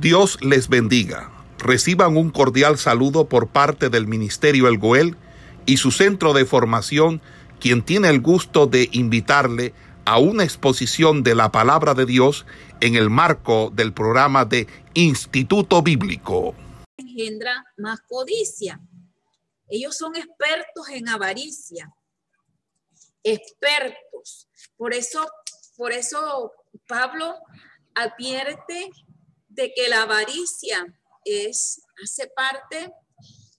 Dios les bendiga. Reciban un cordial saludo por parte del Ministerio El Goel y su centro de formación, quien tiene el gusto de invitarle a una exposición de la palabra de Dios en el marco del programa de Instituto Bíblico. Engendra más codicia. Ellos son expertos en avaricia. Expertos. Por eso, por eso Pablo advierte de que la avaricia es, hace parte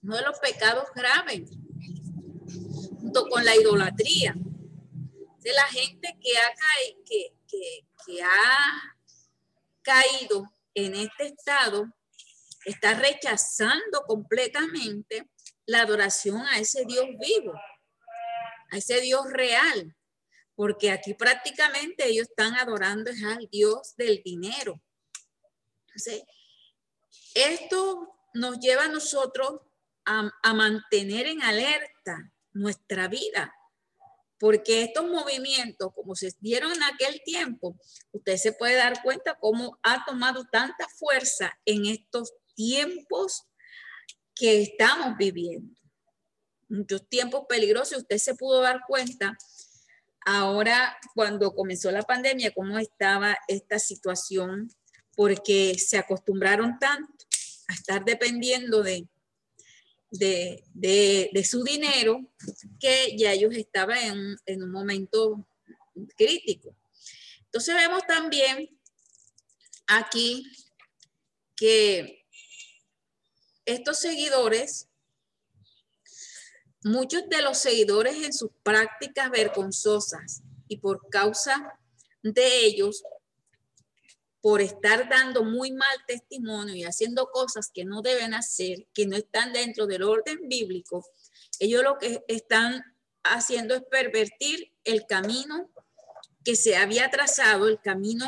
uno de los pecados graves, junto con la idolatría. De la gente que ha, que, que, ha caído en este estado está rechazando completamente la adoración a ese Dios vivo, a ese Dios real, porque aquí prácticamente ellos están adorando al Dios del dinero, esto nos lleva a nosotros a, mantener en alerta nuestra vida, porque estos movimientos, como se dieron en aquel tiempo, usted se puede dar cuenta cómo ha tomado tanta fuerza en estos tiempos que estamos viviendo. Muchos tiempos peligrosos, usted se pudo dar cuenta ahora cuando comenzó la pandemia, cómo estaba esta situación porque se acostumbraron tanto a estar dependiendo de, de, su dinero que ya ellos estaban en, en un momento crítico. Entonces vemos también aquí que estos seguidores, muchos de los seguidores en sus prácticas vergonzosas y por causa de ellos por estar dando muy mal testimonio y haciendo cosas que no deben hacer, que no están dentro del orden bíblico, ellos lo que están haciendo es pervertir el camino que se había trazado, el camino,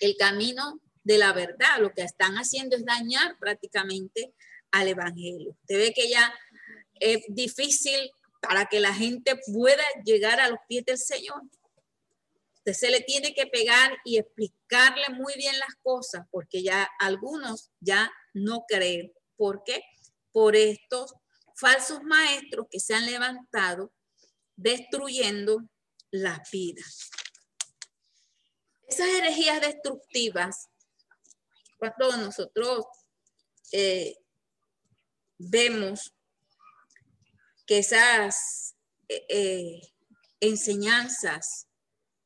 el camino de la verdad. Lo que están haciendo es dañar prácticamente al evangelio. Usted ve que ya es difícil para que la gente pueda llegar a los pies del Señor. Se le tiene que pegar y explicarle muy bien las cosas, porque ya algunos ya no creen. ¿Por qué? Por estos falsos maestros que se han levantado destruyendo la vida. Esas herejías destructivas, cuando nosotros eh, vemos que esas eh, eh, enseñanzas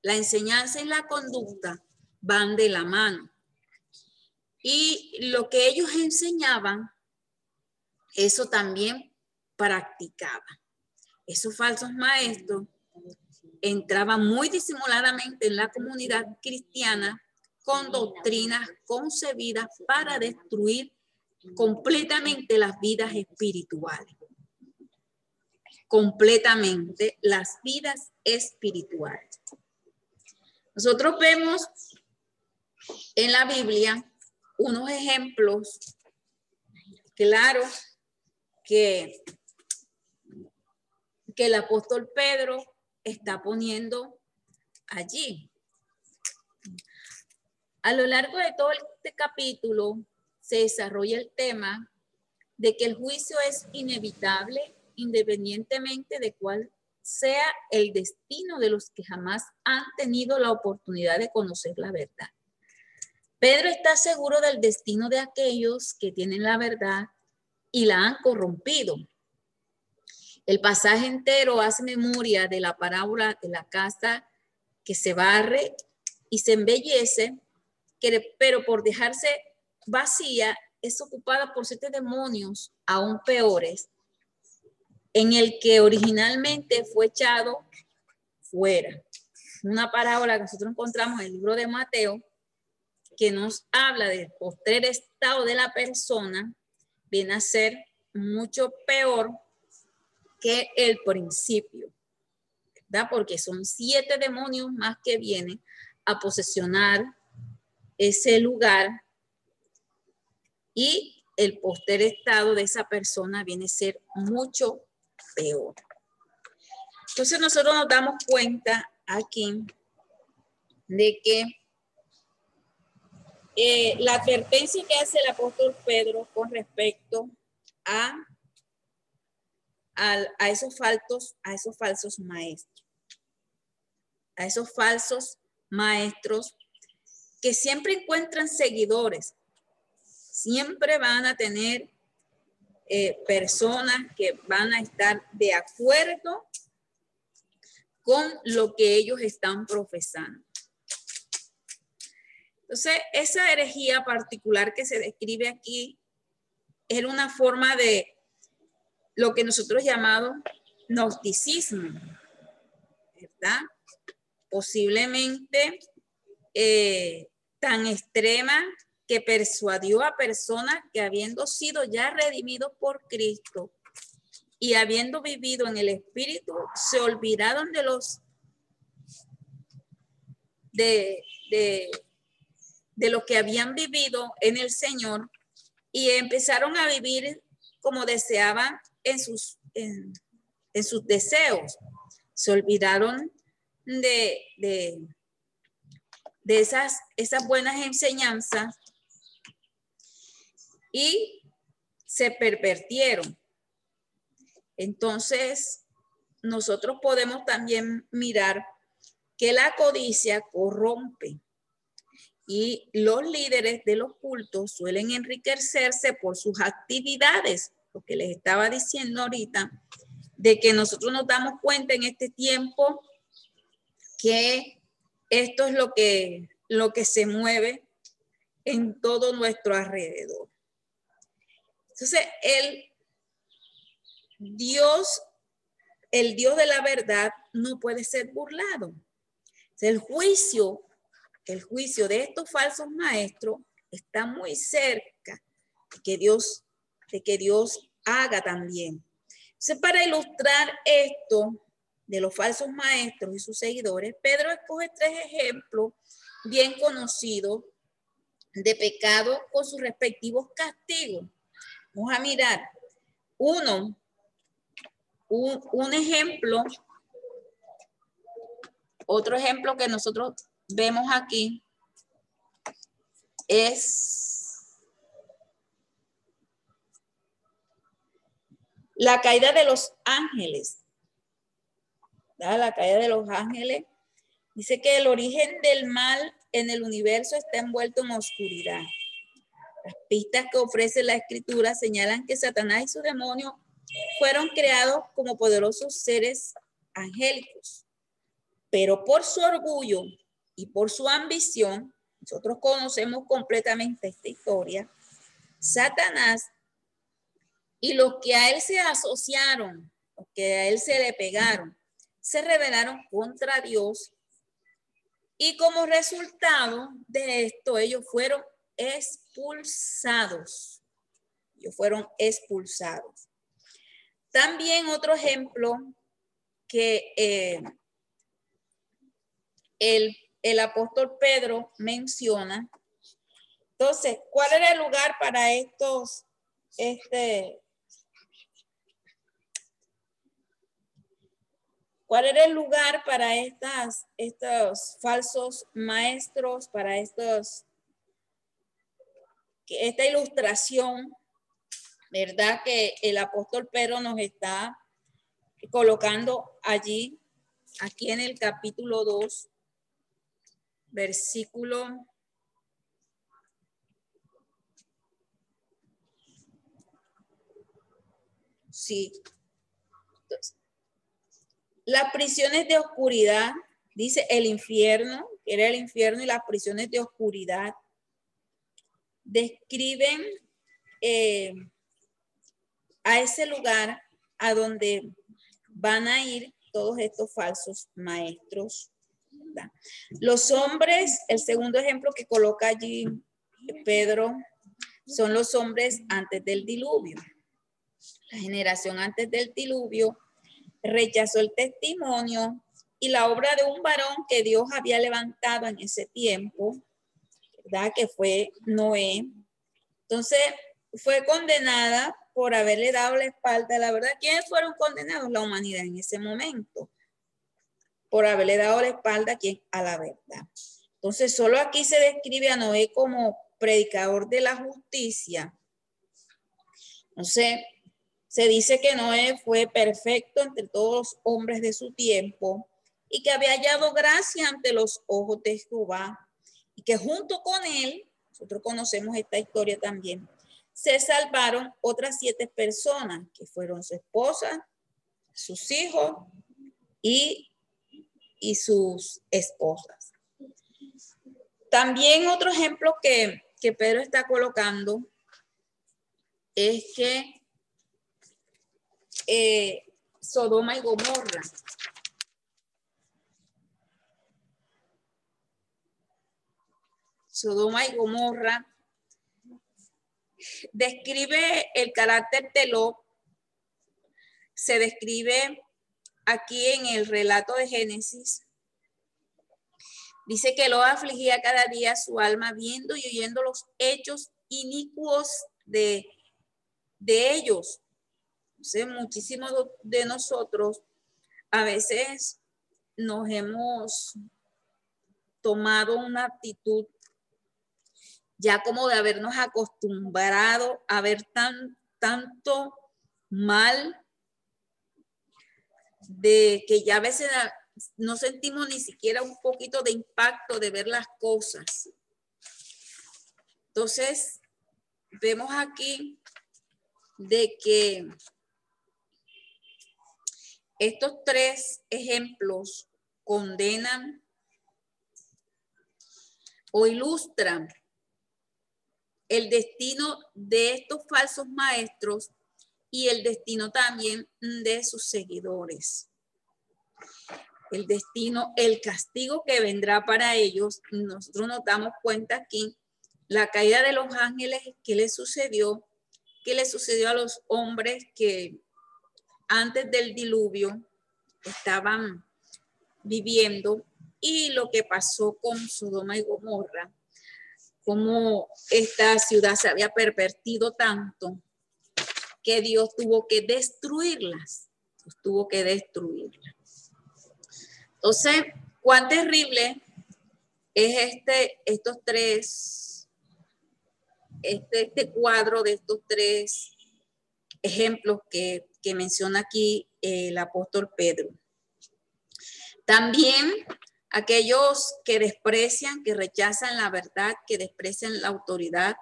la enseñanza y la conducta van de la mano. Y lo que ellos enseñaban, eso también practicaban. Esos falsos maestros entraban muy disimuladamente en la comunidad cristiana con doctrinas concebidas para destruir completamente las vidas espirituales. Completamente las vidas espirituales. Nosotros vemos en la Biblia unos ejemplos claros que, que el apóstol Pedro está poniendo allí. A lo largo de todo este capítulo se desarrolla el tema de que el juicio es inevitable independientemente de cuál sea el destino de los que jamás han tenido la oportunidad de conocer la verdad. Pedro está seguro del destino de aquellos que tienen la verdad y la han corrompido. El pasaje entero hace memoria de la parábola de la casa que se barre y se embellece, pero por dejarse vacía es ocupada por siete demonios aún peores en el que originalmente fue echado fuera. Una parábola que nosotros encontramos en el libro de Mateo que nos habla del postrer estado de la persona, viene a ser mucho peor que el principio, ¿verdad? Porque son siete demonios más que vienen a posesionar ese lugar y el poster estado de esa persona viene a ser mucho peor. Entonces nosotros nos damos cuenta aquí de que eh, la advertencia que hace el apóstol Pedro con respecto a, a, esos faltos, a esos falsos maestros, a esos falsos maestros que siempre encuentran seguidores, siempre van a tener eh, personas que van a estar de acuerdo con lo que ellos están profesando. Entonces, esa herejía particular que se describe aquí era una forma de lo que nosotros llamamos gnosticismo, ¿verdad? Posiblemente eh, tan extrema que persuadió a personas que habiendo sido ya redimidos por Cristo y habiendo vivido en el Espíritu, se olvidaron de los de, de, de lo que habían vivido en el Señor y empezaron a vivir como deseaban en sus, en, sus deseos. Se olvidaron de, de, de esas, esas buenas enseñanzas y se pervertieron. Entonces, nosotros podemos también mirar que la codicia corrompe y los líderes de los cultos suelen enriquecerse por sus actividades, lo que les estaba diciendo ahorita, de que nosotros nos damos cuenta en este tiempo que esto es lo que, lo que se mueve en todo nuestro alrededor. Entonces, el Dios, el Dios de la verdad, no puede ser burlado. El juicio, el juicio de estos falsos maestros está muy cerca de que Dios, de que Dios haga también. Entonces, para ilustrar esto de los falsos maestros y sus seguidores, Pedro escoge tres ejemplos bien conocidos de pecado con sus respectivos castigos. Vamos a mirar. Uno, un, ejemplo, otro ejemplo que nosotros vemos aquí es la caída de los ángeles. La caída de los ángeles. Dice que el origen del mal en el universo está envuelto en oscuridad. Las pistas que ofrece la escritura señalan que Satanás y su demonio fueron creados como poderosos seres angélicos, pero por su orgullo y por su ambición, nosotros conocemos completamente esta historia, Satanás y los que a él se asociaron, los que a él se le pegaron, se rebelaron contra Dios y como resultado de esto ellos fueron expulsados. Ellos fueron expulsados. También otro ejemplo que eh, el, el apóstol Pedro menciona. Entonces, ¿cuál era el lugar para estos, este, ¿Cuál era el lugar para estas, estos falsos maestros, para estos esta ilustración, ¿verdad? Que el apóstol Pedro nos está colocando allí, aquí en el capítulo 2, versículo Sí. las prisiones de oscuridad, dice el infierno, que era el infierno y las prisiones de oscuridad describen eh, a ese lugar a donde van a ir todos estos falsos maestros. Los hombres, el segundo ejemplo que coloca allí Pedro, son los hombres antes del diluvio. La generación antes del diluvio rechazó el testimonio y la obra de un varón que Dios había levantado en ese tiempo que fue Noé. Entonces, fue condenada por haberle dado la espalda. La verdad, ¿quiénes fueron condenados? La humanidad en ese momento. Por haberle dado la espalda a la verdad. Entonces, solo aquí se describe a Noé como predicador de la justicia. Entonces, se dice que Noé fue perfecto entre todos los hombres de su tiempo y que había hallado gracia ante los ojos de Jehová y que junto con él, nosotros conocemos esta historia también, se salvaron otras siete personas que fueron su esposa, sus hijos y, y sus esposas. También otro ejemplo que, que Pedro está colocando es que eh, Sodoma y Gomorra. Sodoma y Gomorra describe el carácter de Lot, se describe aquí en el relato de Génesis. Dice que Lot afligía cada día su alma viendo y oyendo los hechos inicuos de, de ellos muchísimos de nosotros a veces nos hemos tomado una actitud ya como de habernos acostumbrado a ver tan, tanto mal, de que ya a veces no sentimos ni siquiera un poquito de impacto de ver las cosas. Entonces, vemos aquí de que estos tres ejemplos condenan o ilustran el destino de estos falsos maestros y el destino también de sus seguidores. El destino, el castigo que vendrá para ellos, nosotros nos damos cuenta aquí, la caída de los ángeles, ¿qué le sucedió? ¿Qué le sucedió a los hombres que antes del diluvio estaban viviendo y lo que pasó con Sodoma y Gomorra, cómo esta ciudad se había pervertido tanto que Dios tuvo que destruirlas, tuvo que destruirlas. Entonces, cuán terrible es este, estos tres, este, este cuadro de estos tres ejemplos que menciona aquí el apóstol Pedro. También aquellos que desprecian, que rechazan la verdad, que desprecian la autoridad,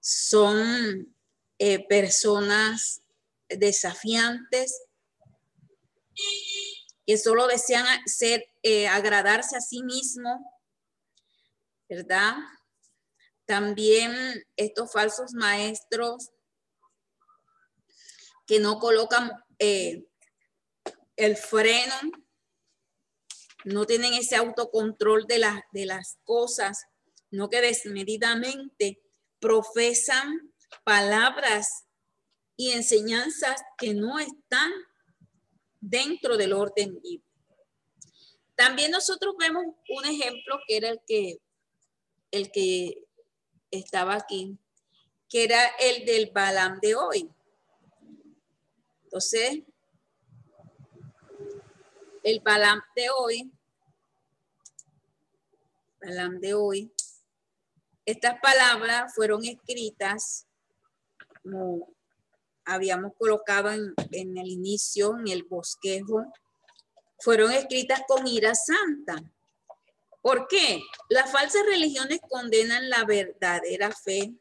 son eh, personas desafiantes que solo desean ser, eh, agradarse a sí mismo, ¿verdad? También estos falsos maestros que no colocan eh, el freno, no tienen ese autocontrol de, de las cosas, no que desmedidamente profesan palabras y enseñanzas que no están dentro del orden. También nosotros vemos un ejemplo que era el que, el que estaba aquí, que era el del Balam de hoy. Entonces, el Balam de hoy, Balam de hoy, estas palabras fueron escritas como habíamos colocado en el inicio, en el bosquejo, fueron escritas con ira santa. ¿Por qué? Las falsas religiones condenan la verdadera fe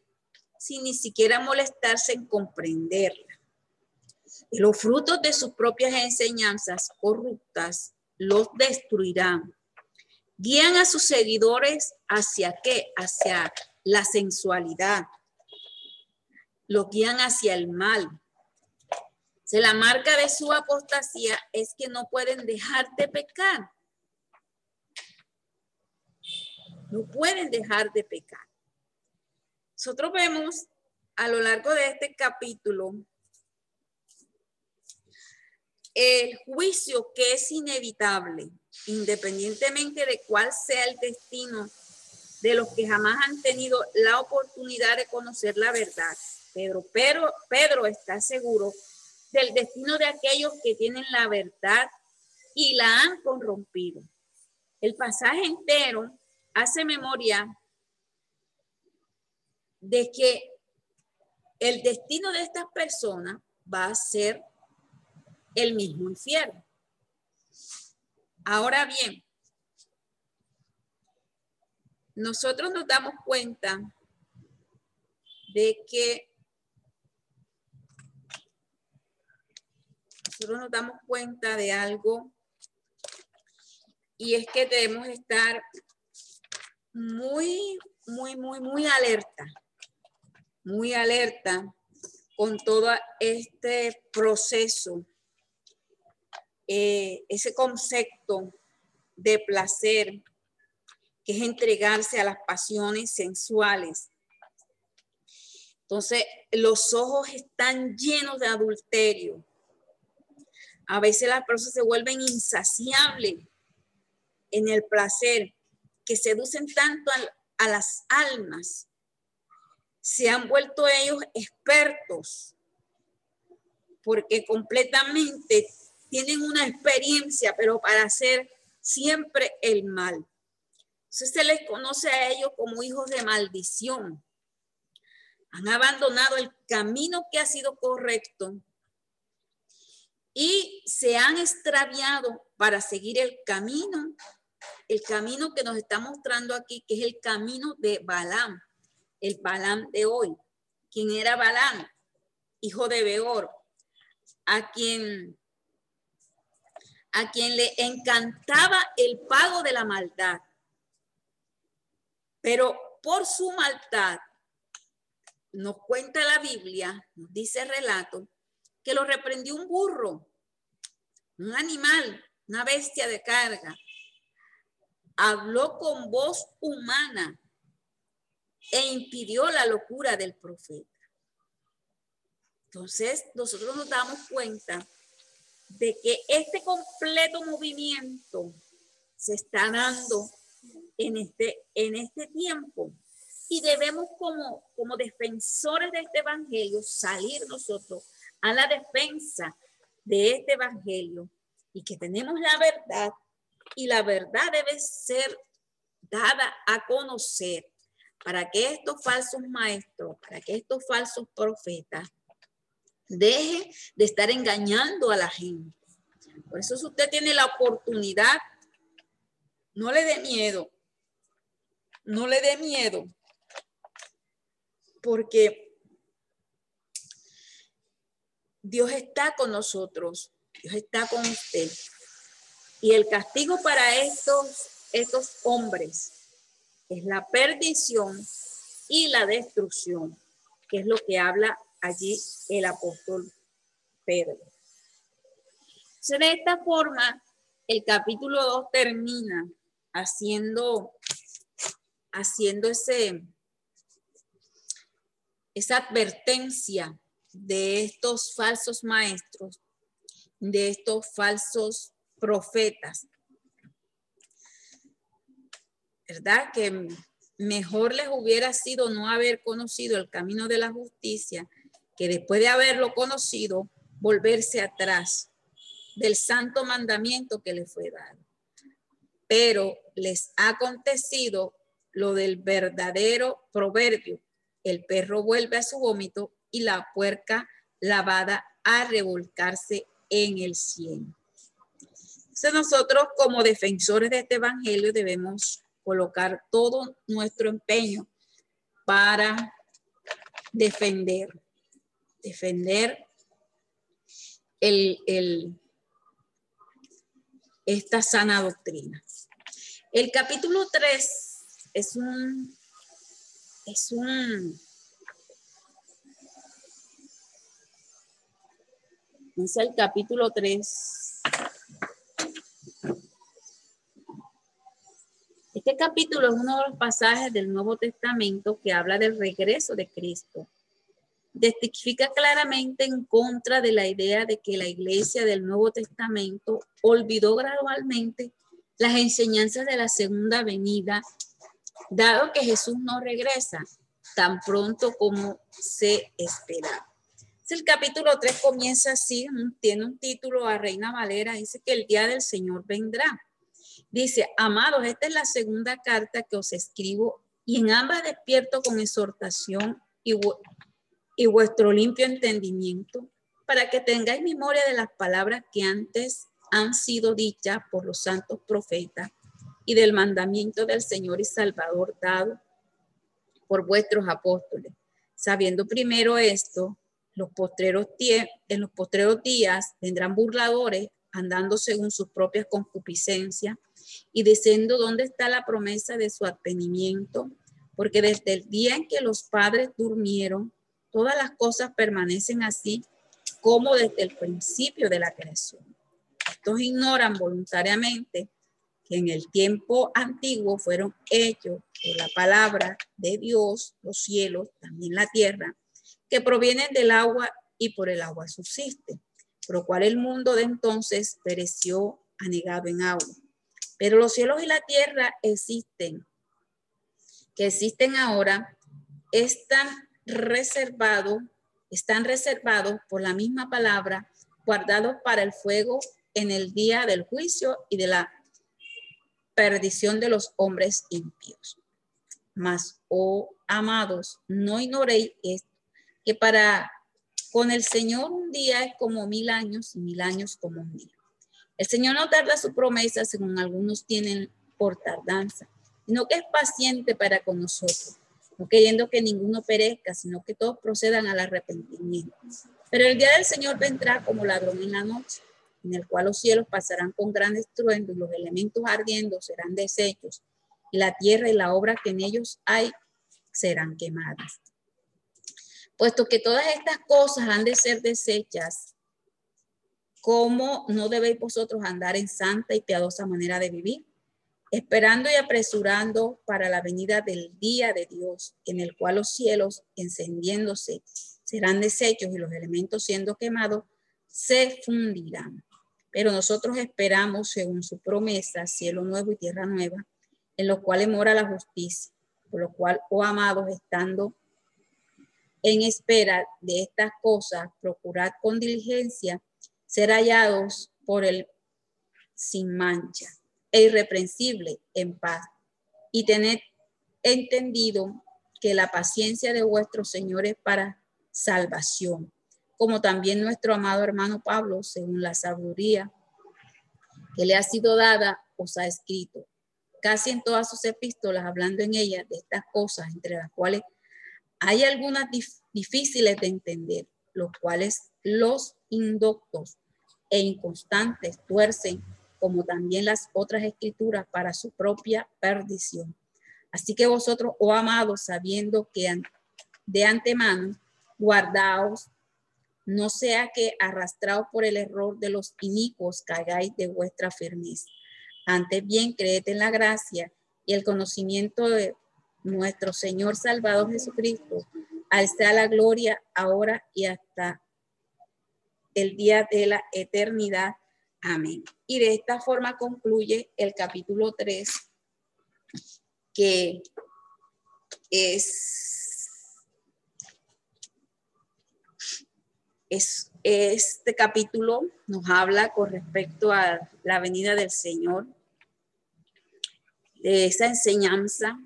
sin ni siquiera molestarse en comprenderla los frutos de sus propias enseñanzas corruptas los destruirán. Guían a sus seguidores hacia qué? Hacia la sensualidad. Los guían hacia el mal. La marca de su apostasía es que no pueden dejar de pecar. No pueden dejar de pecar. Nosotros vemos a lo largo de este capítulo el juicio que es inevitable, independientemente de cuál sea el destino de los que jamás han tenido la oportunidad de conocer la verdad. Pedro, pero Pedro está seguro del destino de aquellos que tienen la verdad y la han corrompido. El pasaje entero hace memoria de que el destino de estas personas va a ser el mismo infierno. Ahora bien, nosotros nos damos cuenta de que nosotros nos damos cuenta de algo y es que debemos estar muy, muy, muy, muy alerta, muy alerta con todo este proceso, eh, ese concepto de placer, que es entregarse a las pasiones sensuales. Entonces, los ojos están llenos de adulterio. A veces las personas se vuelven insaciables en el placer, que seducen tanto a, a las almas. Se han vuelto ellos expertos porque completamente tienen una experiencia, pero para hacer siempre el mal. Entonces se les conoce a ellos como hijos de maldición. Han abandonado el camino que ha sido correcto y se han extraviado para seguir el camino, el camino que nos está mostrando aquí, que es el camino de Balaam, el Balaam de hoy. ¿Quién era Balaam? Hijo de Beor, a quien a quien le encantaba el pago de la maldad. Pero por su maldad, nos cuenta la Biblia, nos dice el relato, que lo reprendió un burro, un animal, una bestia de carga. Habló con voz humana e impidió la locura del profeta. Entonces, nosotros nos damos cuenta de que este completo movimiento se está dando en este, en este tiempo. Y debemos como, como defensores de este evangelio salir nosotros a la defensa de este evangelio y que tenemos la verdad y la verdad debe ser dada a conocer para que estos falsos maestros, para que estos falsos profetas dejen de estar engañando a la gente. Por eso si usted tiene la oportunidad, no le dé miedo, no le dé miedo, porque Dios está con nosotros, Dios está con usted. Y el castigo para estos, estos hombres es la perdición y la destrucción, que es lo que habla allí el apóstol Pedro. de esta forma, el capítulo 2 termina haciendo haciendo ese, esa advertencia de estos falsos maestros, de estos falsos profetas. ¿Verdad? Que mejor les hubiera sido no haber conocido el camino de la justicia que después de haberlo conocido, volverse atrás del santo mandamiento que les fue dado. Pero les ha acontecido lo del verdadero proverbio. El perro vuelve a su vómito y la puerca lavada a revolcarse en el cielo. Entonces nosotros como defensores de este evangelio debemos colocar todo nuestro empeño para defender, defender el, esta sana doctrina. El capítulo 3 es un, es un, es el capítulo 3. Este capítulo es uno de los pasajes del Nuevo Testamento que habla del regreso de Cristo. Testifica claramente en contra de la idea de que la iglesia del Nuevo Testamento olvidó gradualmente las enseñanzas de la segunda venida dado que Jesús no regresa tan pronto como se espera. El capítulo 3 comienza así, tiene un título a Reina Valera, dice que el día del Señor vendrá. Dice, amados, esta es la segunda carta que os escribo y en ambas despierto con exhortación y, y vuestro limpio entendimiento, para que tengáis memoria de las palabras que antes han sido dichas por los santos profetas y del mandamiento del Señor y Salvador dado por vuestros apóstoles. Sabiendo primero esto, los postreros en los postreros días vendrán burladores andando según sus propias concupiscencias y diciendo dónde está la promesa de su advenimiento, porque desde el día en que los padres durmieron, todas las cosas permanecen así como desde el principio de la creación. Estos ignoran voluntariamente que en el tiempo antiguo fueron hechos por la palabra de Dios, los cielos, también la tierra, que provienen del agua y por el agua subsisten, por lo cual el mundo de entonces pereció anegado en agua. Pero los cielos y la tierra existen, que existen ahora, están reservados, están reservados por la misma palabra, guardados para el fuego en el día del juicio y de la perdición de los hombres impíos. Mas, oh amados, no ignoréis esto, que para con el Señor un día es como mil años y mil años como un día. El Señor no tarda su promesa, según algunos tienen por tardanza, sino que es paciente para con nosotros, no queriendo que ninguno perezca, sino que todos procedan al arrepentimiento. Pero el día del Señor vendrá como ladrón en la noche en el cual los cielos pasarán con gran estruendo y los elementos ardiendo serán deshechos, y la tierra y la obra que en ellos hay serán quemadas. Puesto que todas estas cosas han de ser deshechas, ¿cómo no debéis vosotros andar en santa y piadosa manera de vivir? Esperando y apresurando para la venida del día de Dios, en el cual los cielos encendiéndose serán deshechos y los elementos siendo quemados se fundirán. Pero nosotros esperamos, según su promesa, cielo nuevo y tierra nueva, en los cuales mora la justicia. Por lo cual, oh amados, estando en espera de estas cosas, procurad con diligencia ser hallados por el sin mancha e irreprensible en paz. Y tened entendido que la paciencia de vuestro Señor es para salvación como también nuestro amado hermano Pablo, según la sabiduría que le ha sido dada, os ha escrito, casi en todas sus epístolas, hablando en ellas de estas cosas, entre las cuales hay algunas difíciles de entender, los cuales los indoctos e inconstantes tuercen, como también las otras escrituras, para su propia perdición. Así que vosotros, oh amados, sabiendo que de antemano guardaos no sea que arrastrados por el error de los inicuos caigáis de vuestra firmeza. Antes bien, creed en la gracia y el conocimiento de nuestro Señor Salvador Jesucristo, al la gloria ahora y hasta el día de la eternidad. Amén. Y de esta forma concluye el capítulo 3, que es Es, este capítulo nos habla con respecto a la venida del Señor, de esa enseñanza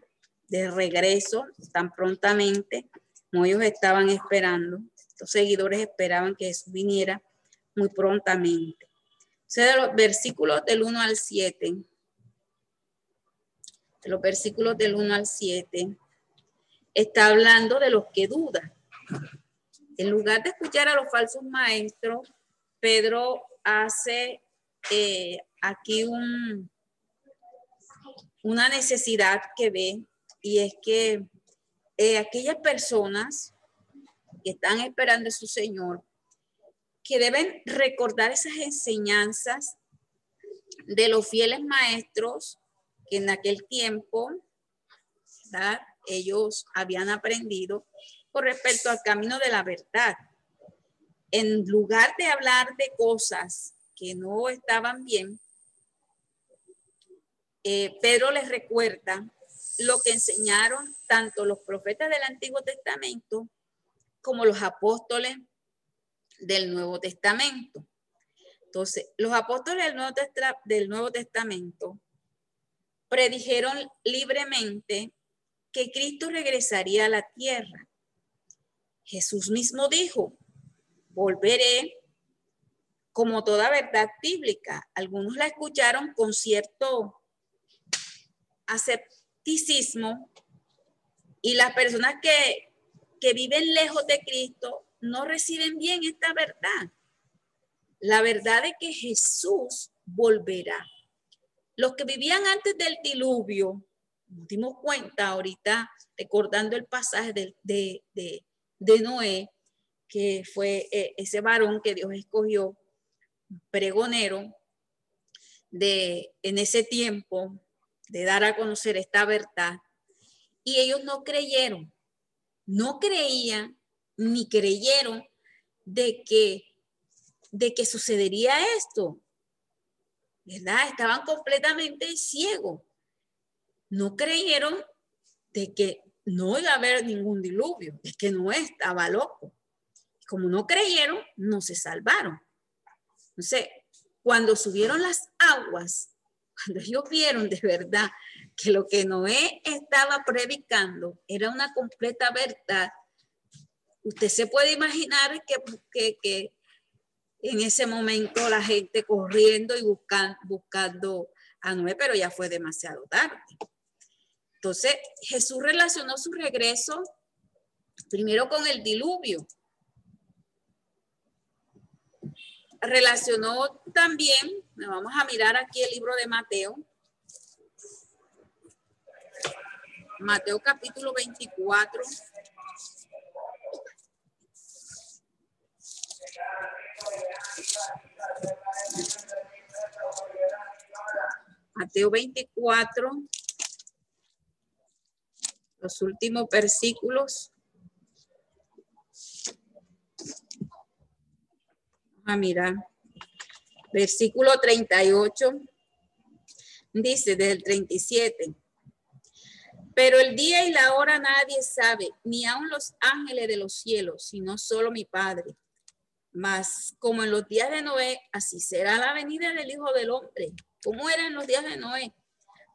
de regreso tan prontamente como ellos estaban esperando. Los seguidores esperaban que Jesús viniera muy prontamente. Sea, de los versículos del 1 al 7, de los versículos del 1 al 7, está hablando de los que dudan. En lugar de escuchar a los falsos maestros, Pedro hace eh, aquí un, una necesidad que ve y es que eh, aquellas personas que están esperando a su Señor, que deben recordar esas enseñanzas de los fieles maestros que en aquel tiempo ellos habían aprendido con respecto al camino de la verdad. En lugar de hablar de cosas que no estaban bien, eh, Pedro les recuerda lo que enseñaron tanto los profetas del Antiguo Testamento como los apóstoles del Nuevo Testamento. Entonces, los apóstoles del Nuevo, del Nuevo Testamento predijeron libremente que Cristo regresaría a la tierra. Jesús mismo dijo, volveré como toda verdad bíblica. Algunos la escucharon con cierto asepticismo y las personas que, que viven lejos de Cristo no reciben bien esta verdad. La verdad de que Jesús volverá. Los que vivían antes del diluvio, nos dimos cuenta ahorita, recordando el pasaje de, de, Noé, que fue eh, ese varón que Dios escogió, pregonero, de en ese tiempo, de dar a conocer esta verdad. Y ellos no creyeron, no creían ni creyeron de que, de que sucedería esto. ¿Verdad? Estaban completamente ciegos. No creyeron de que no iba a haber ningún diluvio, es que no estaba loco. Como no creyeron, no se salvaron. Entonces, cuando subieron las aguas, cuando ellos vieron de verdad que lo que Noé estaba predicando era una completa verdad, usted se puede imaginar que, que, en ese momento la gente corriendo y buscando, buscando a Noé, pero ya fue demasiado tarde. Entonces, Jesús relacionó su regreso primero con el diluvio. Relacionó también, vamos a mirar aquí el libro de Mateo. Mateo capítulo 24. Mateo 24 los últimos versículos. a mirar. Versículo 38 dice del 37. Pero el día y la hora nadie sabe, ni aun los ángeles de los cielos, sino solo mi Padre. Mas como en los días de Noé, así será la venida del Hijo del Hombre. ¿Cómo eran los días de Noé?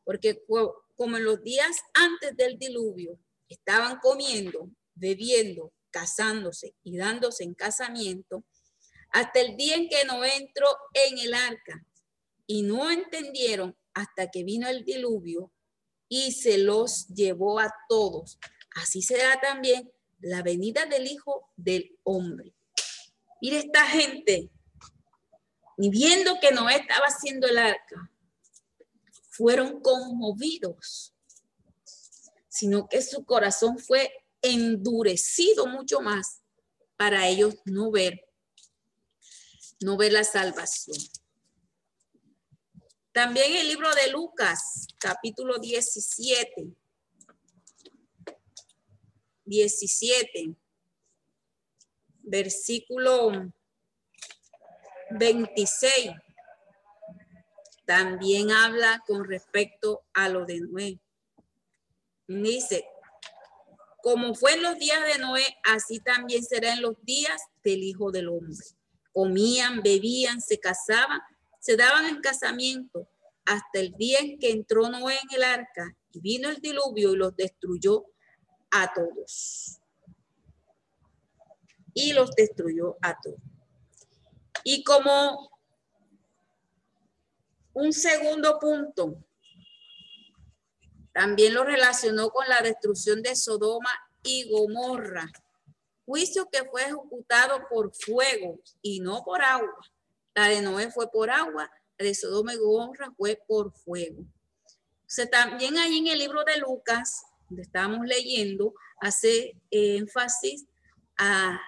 Porque como en los días antes del diluvio, estaban comiendo, bebiendo, casándose y dándose en casamiento, hasta el día en que no entró en el arca. Y no entendieron hasta que vino el diluvio y se los llevó a todos. Así será también la venida del Hijo del Hombre. Esta gente, y viendo que no estaba haciendo el arca, fueron conmovidos, sino que su corazón fue endurecido mucho más para ellos no ver, no ver la salvación. También el libro de Lucas, capítulo 17. 17, versículo 26 también habla con respecto a lo de Noé. Dice, como fue en los días de Noé, así también será en los días del Hijo del Hombre. Comían, bebían, se casaban, se daban en casamiento hasta el día en que entró Noé en el arca y vino el diluvio y los destruyó a todos. Y los destruyó a todos. Y como un segundo punto, también lo relacionó con la destrucción de Sodoma y Gomorra, juicio que fue ejecutado por fuego y no por agua. La de Noé fue por agua, la de Sodoma y Gomorra fue por fuego. O también ahí en el libro de Lucas, donde estamos leyendo, hace énfasis a,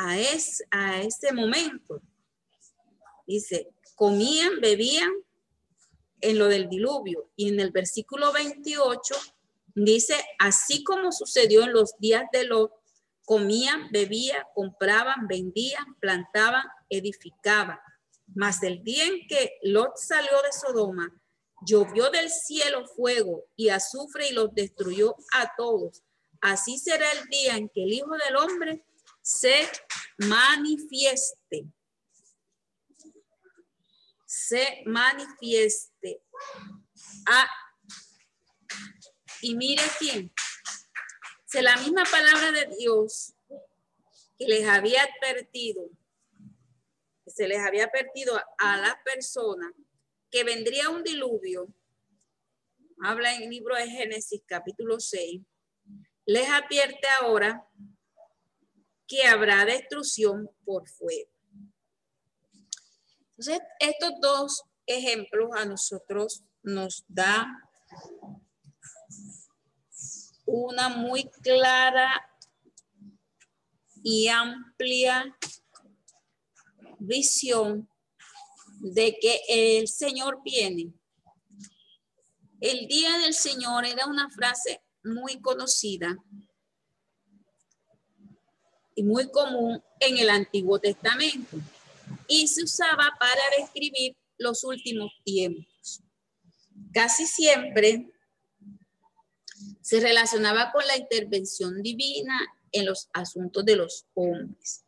a, es, a ese momento. Dice, comían, bebían, en lo del diluvio. Y en el versículo 28 dice, así como sucedió en los días de Lot, comían, bebían, compraban, vendían, plantaban, edificaban. Mas el día en que Lot salió de Sodoma, llovió del cielo fuego y azufre y los destruyó a todos. Así será el día en que el Hijo del Hombre se manifieste se manifieste. Ah, y mire aquí, Se la misma palabra de Dios que les había advertido, que se les había advertido a la persona que vendría un diluvio, habla en el libro de Génesis capítulo 6, les advierte ahora que habrá destrucción por fuego. Entonces, estos dos ejemplos a nosotros nos da una muy clara y amplia visión de que el Señor viene. El día del Señor era una frase muy conocida y muy común en el Antiguo Testamento y se usaba para describir los últimos tiempos. Casi siempre se relacionaba con la intervención divina en los asuntos de los hombres.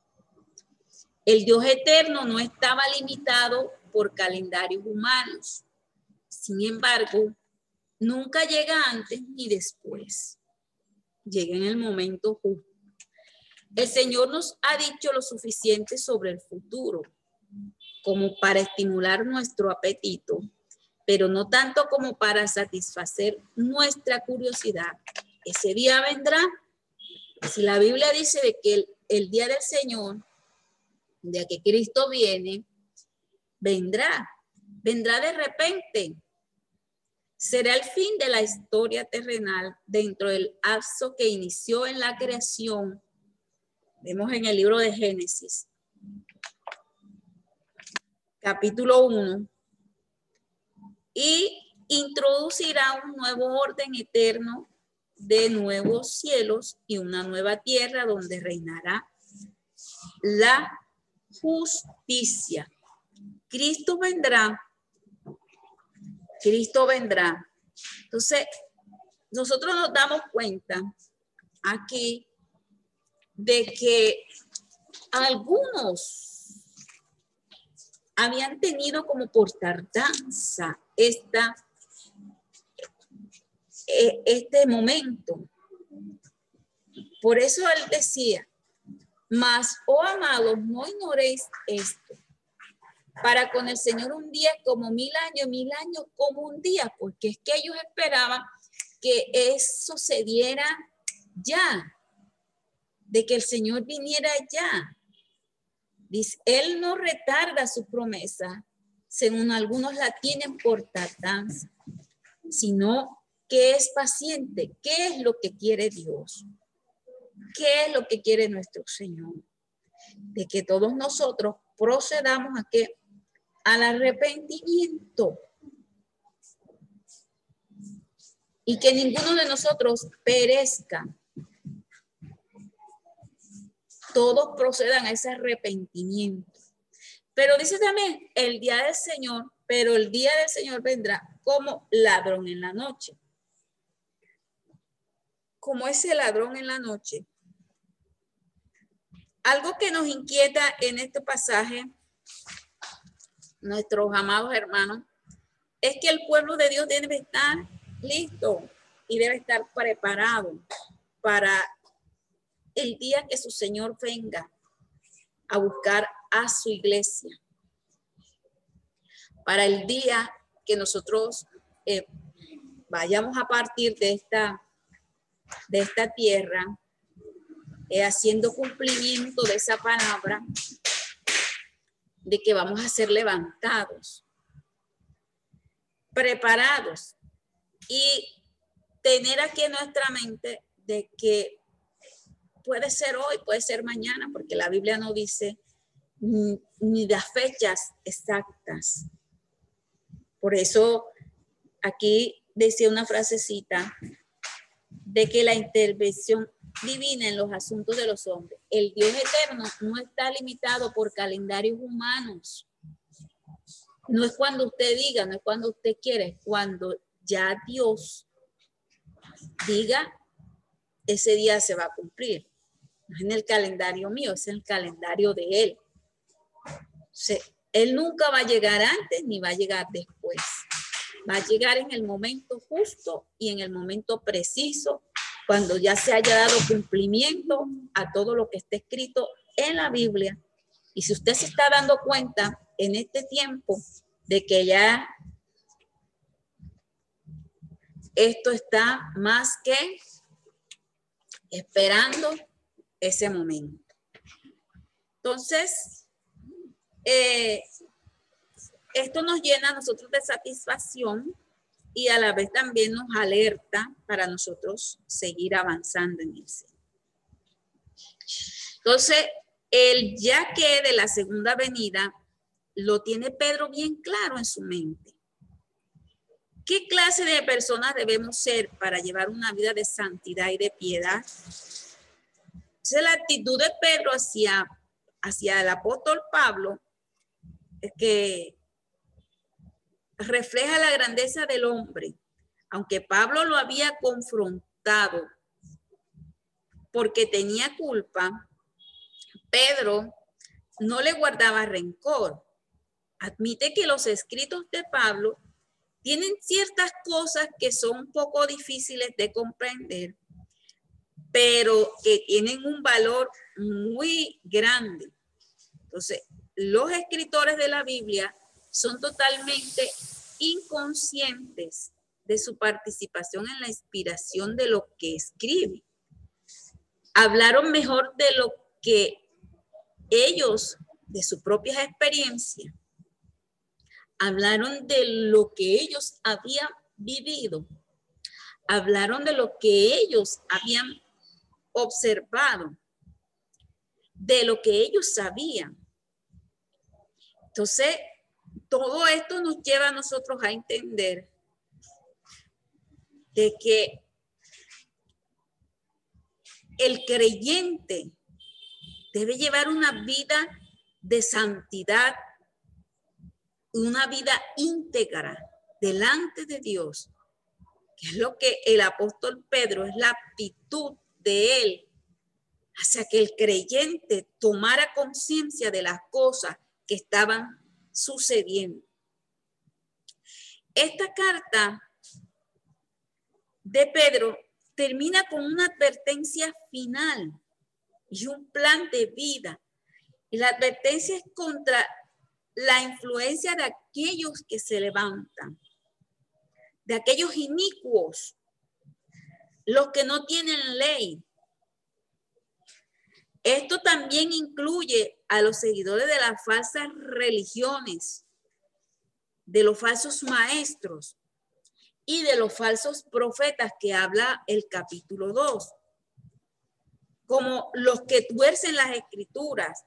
El Dios eterno no estaba limitado por calendarios humanos. Sin embargo, nunca llega antes ni después. Llega en el momento justo. El Señor nos ha dicho lo suficiente sobre el futuro como para estimular nuestro apetito, pero no tanto como para satisfacer nuestra curiosidad. Ese día vendrá. Si la Biblia dice de que el, día del Señor, de que Cristo viene, vendrá, vendrá de repente. Será el fin de la historia terrenal dentro del lapso que inició en la creación. Vemos en el libro de Génesis, capítulo 1, y introducirá un nuevo orden eterno de nuevos cielos y una nueva tierra donde reinará la justicia. Cristo vendrá. Cristo vendrá. Entonces, nosotros nos damos cuenta aquí de que algunos habían tenido como por tardanza esta, e, este momento. Por eso él decía, mas, oh amados, no ignoréis esto, para con el Señor un día como mil años, mil años como un día, porque es que ellos esperaban que eso se diera ya, de que el Señor viniera ya. Dice, Él no retarda su promesa, según algunos la tienen por tardanza, sino que es paciente. ¿Qué es lo que quiere Dios? ¿Qué es lo que quiere nuestro Señor? De que todos nosotros procedamos a que al arrepentimiento. Y que ninguno de nosotros perezca. Todos procedan a ese arrepentimiento. Pero dice también el día del Señor, pero el día del Señor vendrá como ladrón en la noche. Como ese ladrón en la noche. Algo que nos inquieta en este pasaje nuestros amados hermanos, es que el pueblo de Dios debe estar listo y debe estar preparado para el día que su Señor venga a buscar a su iglesia. Para el día que nosotros eh, vayamos a partir de esta, de esta tierra, eh, haciendo cumplimiento de esa palabra de que vamos a ser levantados, preparados y tener aquí en nuestra mente de que puede ser hoy, puede ser mañana, porque la Biblia no dice ni, las fechas exactas. Por eso aquí decía una frasecita de que la intervención divina en los asuntos de los hombres. El Dios eterno no está limitado por calendarios humanos. No es cuando usted diga, no es cuando usted quiere, cuando ya Dios diga, ese día se va a cumplir. En el calendario mío, es el calendario de Él. él nunca va a llegar antes ni va a llegar después. Va a llegar en el momento justo y en el momento preciso cuando ya se haya dado cumplimiento a todo lo que está escrito en la Biblia. Y si usted se está dando cuenta en este tiempo de que ya esto está más que esperando ese momento. Entonces, eh, esto nos llena a nosotros de satisfacción y a la vez también nos alerta para nosotros seguir avanzando en el Entonces, el ya que de la segunda venida lo tiene Pedro bien claro en su mente. ¿Qué clase de personas debemos ser para llevar una vida de santidad y de piedad? Esa la actitud de Pedro hacia, hacia el apóstol Pablo, que refleja la grandeza del hombre. Aunque Pablo lo había confrontado porque tenía culpa, Pedro no le guardaba rencor. Admite que los escritos de Pablo tienen ciertas cosas que son un poco difíciles de comprender, pero que tienen un valor muy grande. Entonces, los escritores de la Biblia son totalmente inconscientes de su participación en la inspiración de lo que escribe. Hablaron mejor de lo que ellos, de su propia experiencia, hablaron de lo que ellos habían vivido, hablaron de lo que ellos habían observado, de lo que ellos sabían. Entonces, todo esto nos lleva a nosotros a entender de que el creyente debe llevar una vida de santidad, una vida íntegra delante de Dios, que es lo que el apóstol Pedro es la actitud de él hacia que el creyente tomara conciencia de las cosas que estaban sucediendo. Esta carta de Pedro termina con una advertencia final y un plan de vida. Y la advertencia es contra la influencia de aquellos que se levantan, de aquellos inicuos, los que no tienen ley. Esto también incluye a los seguidores de las falsas religiones, de los falsos maestros y de los falsos profetas que habla el capítulo 2, como los que tuercen las escrituras.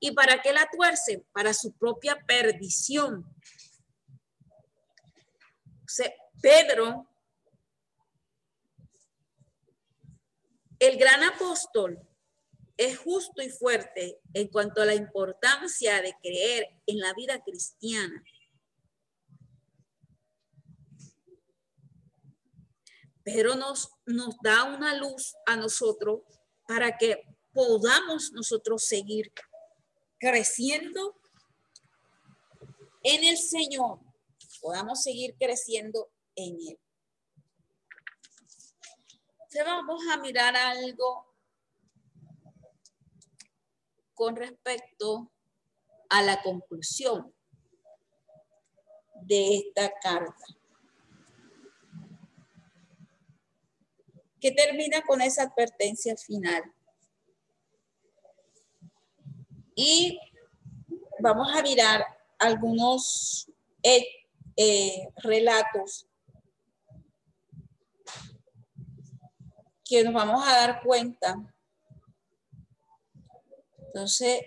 ¿Y para qué la tuercen? Para su propia perdición. Pedro, el gran apóstol, es justo y fuerte en cuanto a la importancia de creer en la vida cristiana. Pero nos, nos da una luz a nosotros para que podamos nosotros seguir creciendo en el Señor, podamos seguir creciendo en Él. Vamos a mirar algo con respecto a la conclusión de esta carta. Que termina con esa advertencia final. Y vamos a mirar algunos eh, eh, relatos que nos vamos a dar cuenta entonces,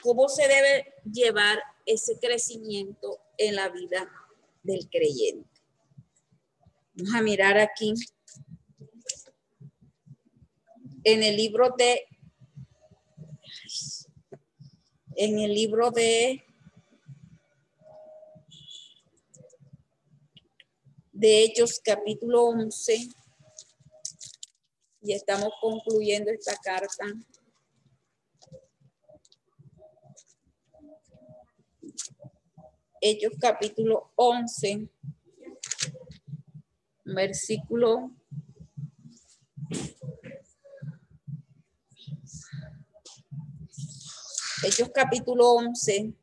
¿cómo se debe llevar ese crecimiento en la vida del creyente? Vamos a mirar aquí en el libro de en el libro de de Hechos capítulo 11 y estamos concluyendo esta carta. Hechos capítulo 11. versículo Hechos capítulo 11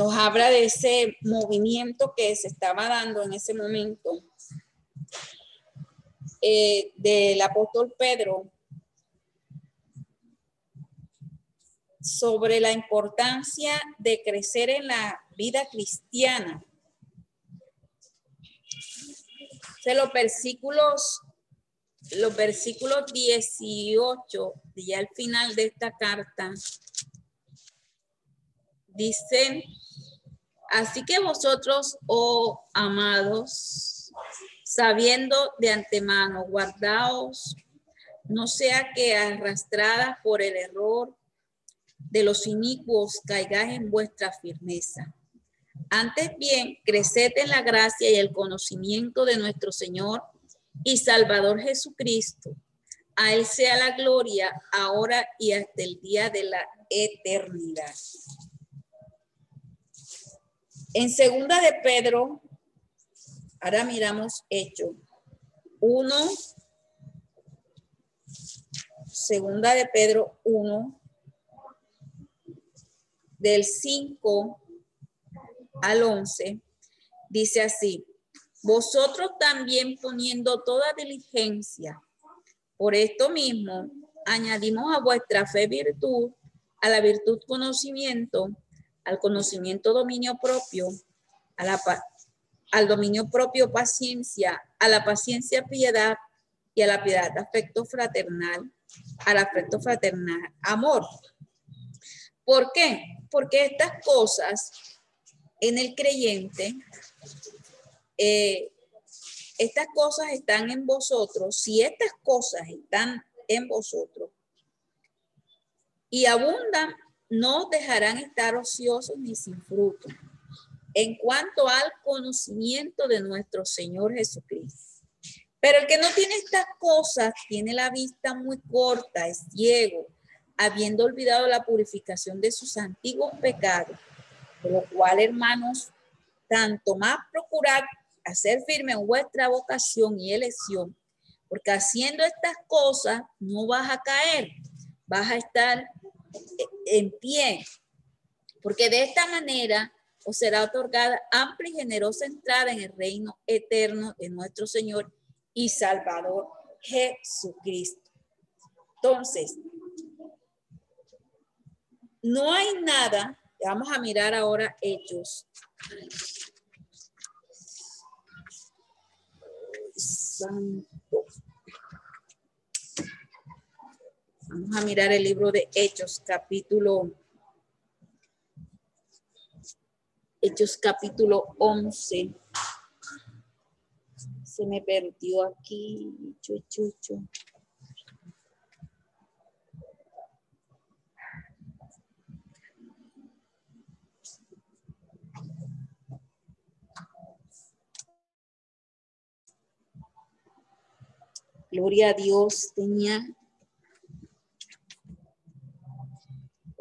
nos habla de ese movimiento que se estaba dando en ese momento eh, del apóstol Pedro sobre la importancia de crecer en la vida cristiana. De los versículos, los versículos 18, ya al final de esta carta, dicen, así que vosotros, oh amados, sabiendo de antemano, guardaos, no sea que arrastradas por el error de los inicuos caigáis en vuestra firmeza. Antes bien, creced en la gracia y el conocimiento de nuestro Señor y Salvador Jesucristo. A Él sea la gloria ahora y hasta el día de la eternidad. En segunda de Pedro, ahora miramos hecho. Uno, segunda de Pedro 1, del 5 al 11, dice así, vosotros también poniendo toda diligencia, por esto mismo, añadimos a vuestra fe virtud, a la virtud conocimiento, al conocimiento dominio propio, a la, al dominio propio paciencia, a la paciencia piedad y a la piedad afecto fraternal, al afecto fraternal amor. ¿Por qué? Porque estas cosas en el creyente, eh, estas cosas están en vosotros, si estas cosas están en vosotros y abundan, no dejarán estar ociosos ni sin fruto. En cuanto al conocimiento de nuestro Señor Jesucristo. Pero el que no tiene estas cosas tiene la vista muy corta, es ciego, habiendo olvidado la purificación de sus antiguos pecados, por lo cual, hermanos, tanto más procurad hacer firme en vuestra vocación y elección, porque haciendo estas cosas no vas a caer, vas a estar en pie, porque de esta manera os será otorgada amplia y generosa entrada en el reino eterno de nuestro Señor y Salvador Jesucristo. Entonces, no hay nada, vamos a mirar ahora hechos. Santo. Vamos a mirar el libro de Hechos, capítulo Hechos capítulo 11. Se me perdió aquí. Chuchucho. Gloria a Dios, tenía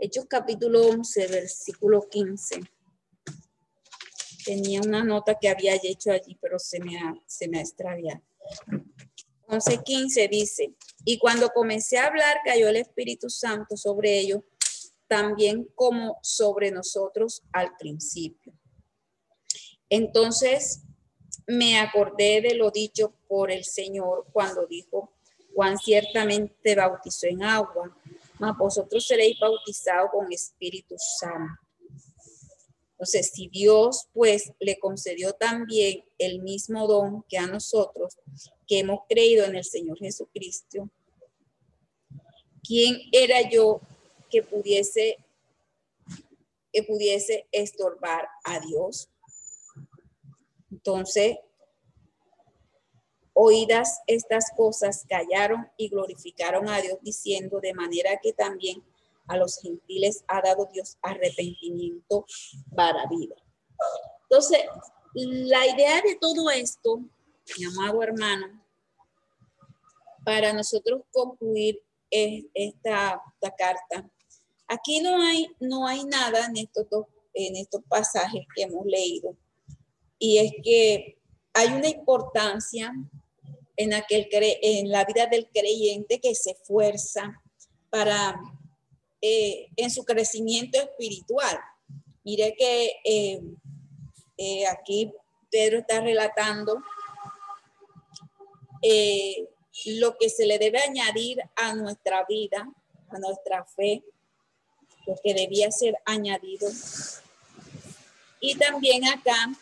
Hechos capítulo 11, versículo 15. Tenía una nota que había hecho allí, pero se me ha, se me ha extraviado. 11.15 dice, y cuando comencé a hablar, cayó el Espíritu Santo sobre ellos, también como sobre nosotros al principio. Entonces me acordé de lo dicho por el Señor cuando dijo, Juan ciertamente bautizó en agua, mas vosotros seréis bautizados con Espíritu Santo. Entonces, si Dios pues le concedió también el mismo don que a nosotros, que hemos creído en el Señor Jesucristo, ¿quién era yo que pudiese, que pudiese estorbar a Dios? Entonces, oídas estas cosas, callaron y glorificaron a Dios, diciendo de manera que también a los gentiles ha dado Dios arrepentimiento para vida. Entonces, la idea de todo esto, mi amado hermano, para nosotros concluir esta, esta carta, aquí no hay, no hay nada en estos, en estos pasajes que hemos leído y es que hay una importancia en, aquel, en la vida del creyente que se esfuerza para, eh, en su crecimiento espiritual. Mire que eh, eh, aquí Pedro está relatando lo que se le debe añadir a nuestra vida, a nuestra fe, lo que debía ser añadido. Y también acá,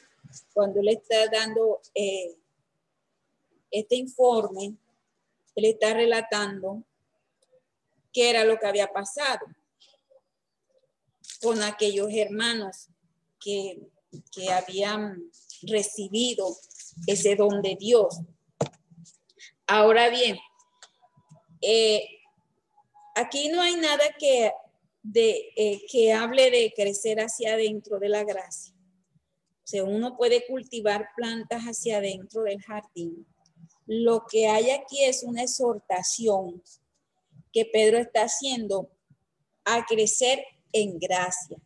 cuando le está dando este informe, él está relatando qué era lo que había pasado con aquellos hermanos que, habían recibido ese don de Dios. Ahora bien, eh, aquí no hay nada que, de, eh, que hable de crecer hacia adentro de la gracia. O sea, uno puede cultivar plantas hacia adentro del jardín. Lo que hay aquí es una exhortación que Pedro está haciendo a crecer en gracia.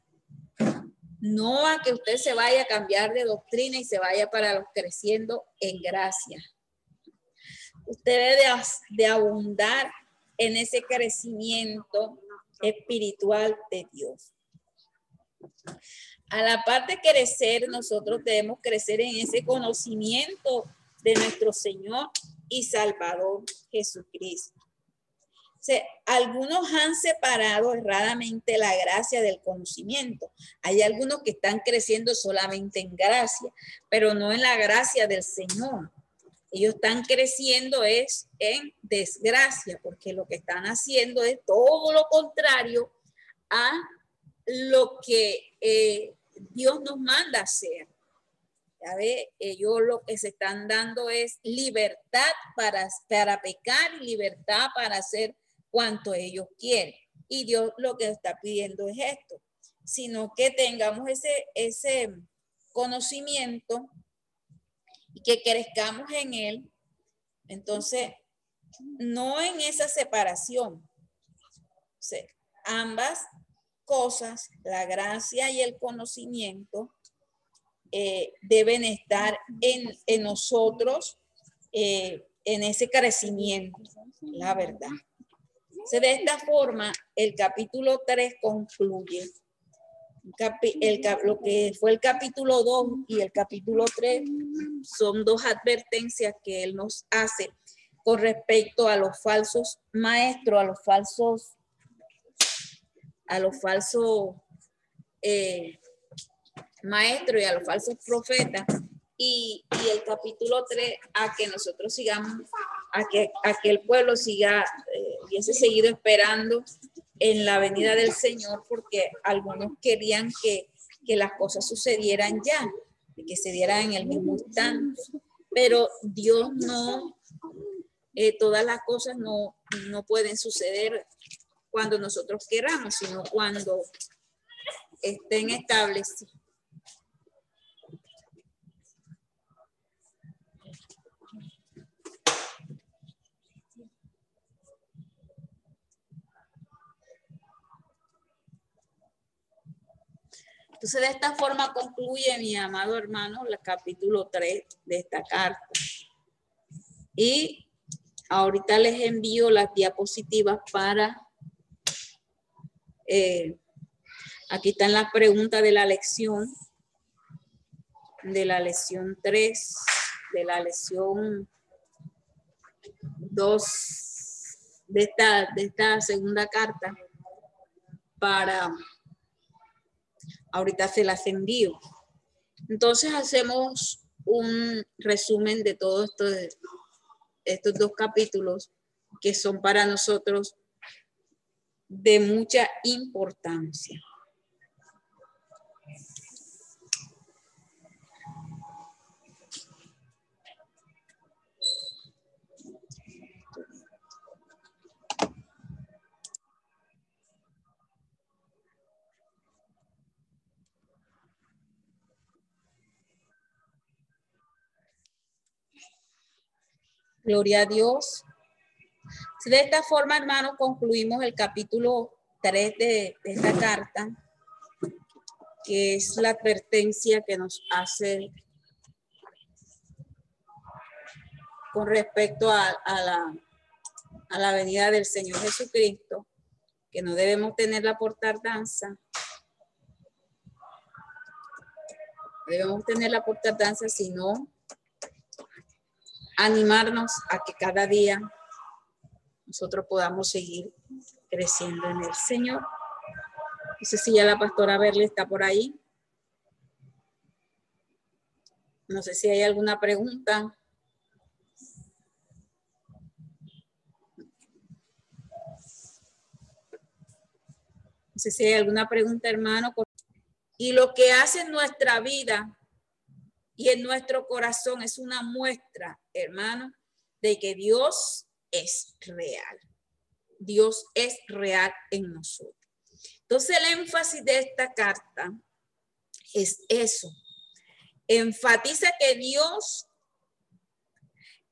No a que usted se vaya a cambiar de doctrina y se vaya para los creciendo en gracia. Usted debe de abundar en ese crecimiento espiritual de Dios. A la parte de crecer, nosotros debemos crecer en ese conocimiento de nuestro Señor y Salvador Jesucristo algunos han separado erradamente la gracia del conocimiento. Hay algunos que están creciendo solamente en gracia, pero no en la gracia del Señor. Ellos están creciendo es en desgracia, porque lo que están haciendo es todo lo contrario a lo que eh, Dios nos manda hacer. Ve, ellos lo que se están dando es libertad para, para pecar y libertad para hacer cuanto ellos quieren. Y Dios lo que está pidiendo es esto, sino que tengamos ese, ese conocimiento y que crezcamos en él. Entonces, no en esa separación. ambas cosas, la gracia y el conocimiento, eh, deben estar en, nosotros, eh, en ese crecimiento, la verdad de esta forma, el capítulo 3 concluye. El, lo que fue el capítulo 2 y el capítulo 3 son dos advertencias que él nos hace con respecto a los falsos maestros, a los falsos, a los falsos eh, maestros y a los falsos profetas. Y, el capítulo 3 a que nosotros sigamos, a que, a que el pueblo siga eh, hubiese seguido esperando en la venida del Señor porque algunos querían que, las cosas sucedieran ya, que se dieran en el mismo instante. Pero Dios no, eh, todas las cosas no, no pueden suceder cuando nosotros queramos, sino cuando estén establecidas Entonces, de esta forma concluye, mi amado hermano, el capítulo 3 de esta carta. Y ahorita les envío las diapositivas para... Eh, aquí están las preguntas de la lección, de la lección 3, de la lección 2 de esta, de esta segunda carta para ahorita se las envío. Entonces hacemos un resumen de todos estos, estos dos capítulos que son para nosotros de mucha importancia. Gloria a Dios. De esta forma, hermanos, concluimos el capítulo 3 de, esta carta, que es la advertencia que nos hace con respecto a, la, a la venida del Señor Jesucristo, que no debemos tenerla por tardanza. Debemos tenerla por tardanza, sino animarnos a que cada día nosotros podamos seguir creciendo en el Señor. No sé si ya la pastora Berle está por ahí. No sé si hay alguna pregunta. No sé si hay alguna pregunta, hermano. Y lo que hace en nuestra vida y en nuestro corazón es una muestra, hermano, de que Dios es real. Dios es real en nosotros. Entonces el énfasis de esta carta es eso. Enfatiza que Dios,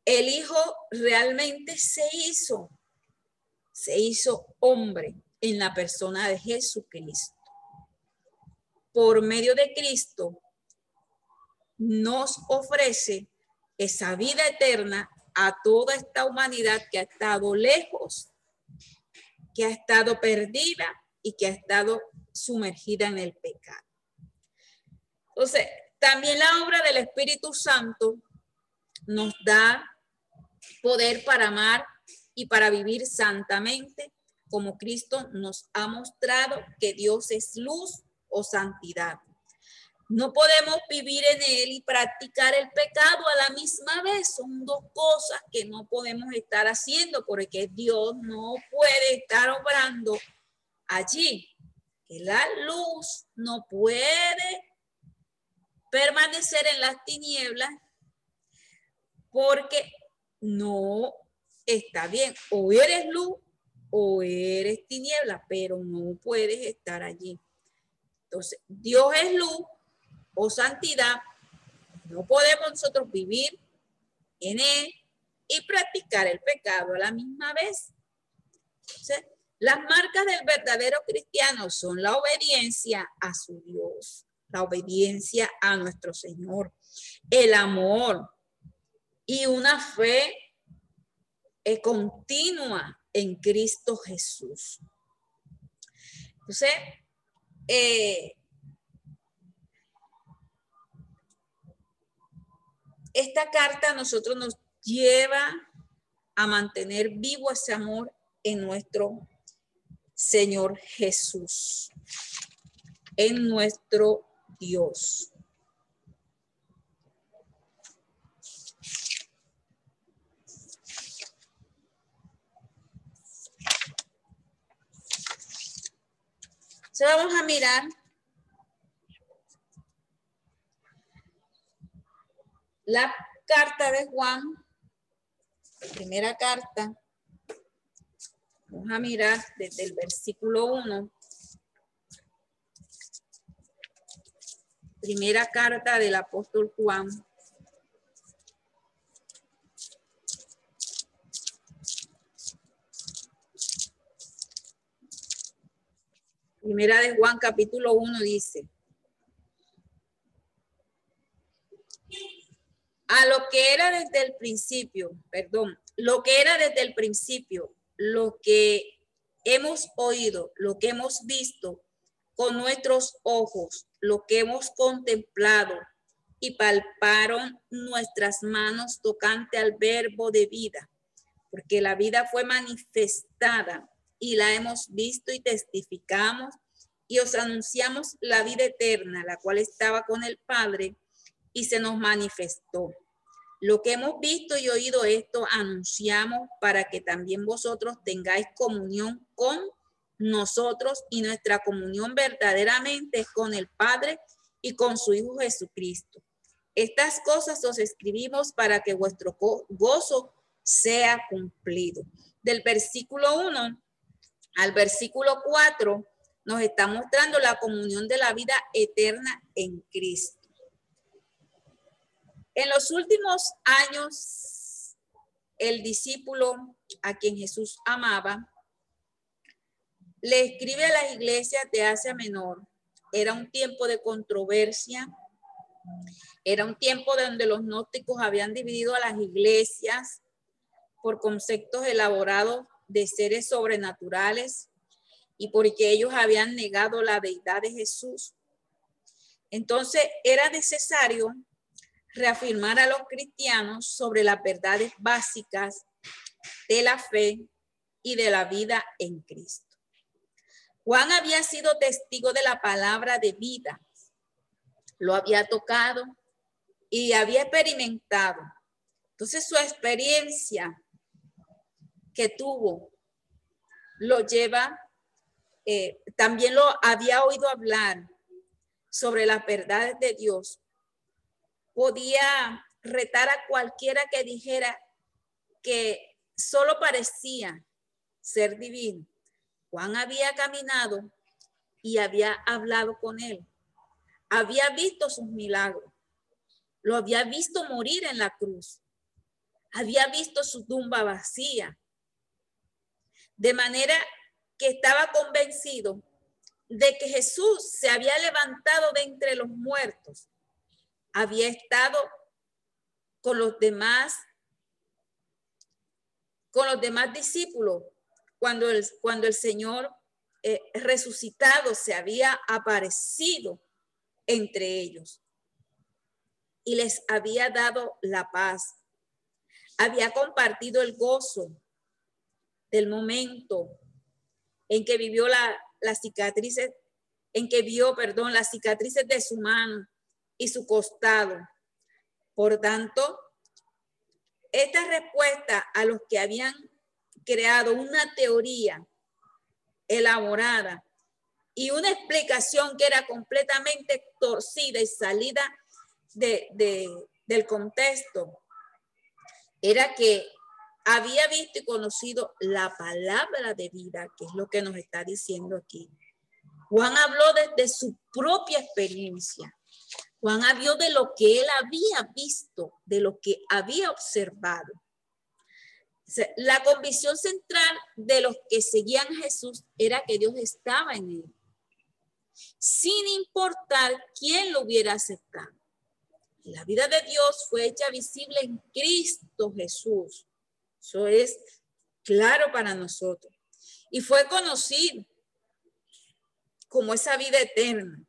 el Hijo, realmente se hizo, se hizo hombre en la persona de Jesucristo. Por medio de Cristo nos ofrece esa vida eterna a toda esta humanidad que ha estado lejos, que ha estado perdida y que ha estado sumergida en el pecado. Entonces, también la obra del Espíritu Santo nos da poder para amar y para vivir santamente, como Cristo nos ha mostrado que Dios es luz o santidad. No podemos vivir en él y practicar el pecado a la misma vez. Son dos cosas que no podemos estar haciendo porque Dios no puede estar obrando allí. Que la luz no puede permanecer en las tinieblas porque no está bien. O eres luz o eres tiniebla, pero no puedes estar allí. Entonces, Dios es luz o santidad, no podemos nosotros vivir en él y practicar el pecado a la misma vez. las marcas del verdadero cristiano son la obediencia a su Dios, la obediencia a nuestro Señor, el amor y una fe eh, continua en Cristo Jesús. Entonces, eh, esta carta a nosotros nos lleva a mantener vivo ese amor en nuestro Señor Jesús, en nuestro Dios. vamos a mirar La carta de Juan, primera carta, vamos a mirar desde el versículo 1. Primera carta del apóstol Juan. Primera de Juan capítulo 1 dice, a lo que era desde el principio, perdón, lo que era desde el principio, lo que hemos oído, lo que hemos visto con nuestros ojos, lo que hemos contemplado y palparon nuestras manos tocante al verbo de vida, porque la vida fue manifestada y la hemos visto y testificamos y os anunciamos la vida eterna, la cual estaba con el Padre y se nos manifestó. Lo que hemos visto y oído esto anunciamos para que también vosotros tengáis comunión con nosotros y nuestra comunión verdaderamente es con el Padre y con su Hijo Jesucristo. Estas cosas os escribimos para que vuestro gozo sea cumplido. Del versículo 1 al versículo 4 nos está mostrando la comunión de la vida eterna en Cristo. En los últimos años, el discípulo a quien Jesús amaba le escribe a las iglesias de Asia Menor. Era un tiempo de controversia, Era un tiempo donde los gnósticos habían dividido a las iglesias por conceptos elaborados de seres sobrenaturales y porque ellos habían negado la deidad de Jesús. Entonces era necesario reafirmar a los cristianos sobre las verdades básicas de la fe y de la vida en Cristo. Juan había sido testigo de la palabra de vida, lo había tocado y había experimentado. Entonces su experiencia que tuvo lo lleva, eh, también lo había oído hablar sobre las verdades de Dios. Podía retar a cualquiera que dijera que solo parecía ser divino. Juan había caminado y había hablado con él. Había visto sus milagros. Lo había visto morir en la cruz. Había visto su tumba vacía. De manera que estaba convencido de que Jesús se había levantado de entre los muertos. Había estado con los demás con los demás discípulos cuando el, cuando el Señor eh, resucitado se había aparecido entre ellos y les había dado la paz. Había compartido el gozo del momento en que vivió la, las cicatrices, en que vio, perdón, las cicatrices de su mano y su costado. Por tanto, esta respuesta a los que habían creado una teoría elaborada y una explicación que era completamente torcida y salida del contexto, era que había visto y conocido la palabra de vida, que es lo que nos está diciendo aquí. Juan habló desde su propia experiencia. Juan habló de lo que él había visto, de lo que había observado. La convicción central de los que seguían a Jesús era que Dios estaba en él, sin importar quién lo hubiera aceptado. La vida de Dios fue hecha visible en Cristo Jesús. Eso es claro para nosotros. Y fue conocido como esa vida eterna.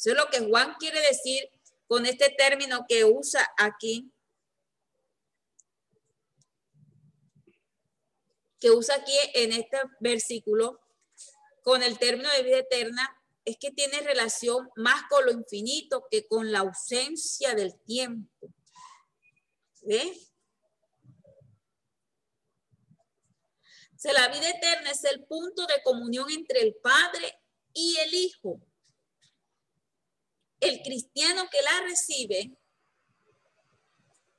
Eso es lo que Juan quiere decir con este término que usa aquí. Que usa aquí en este versículo con el término de vida eterna es que tiene relación más con lo infinito que con la ausencia del tiempo. ¿Ve? la vida eterna es el punto de comunión entre el Padre y el Hijo. El cristiano que la recibe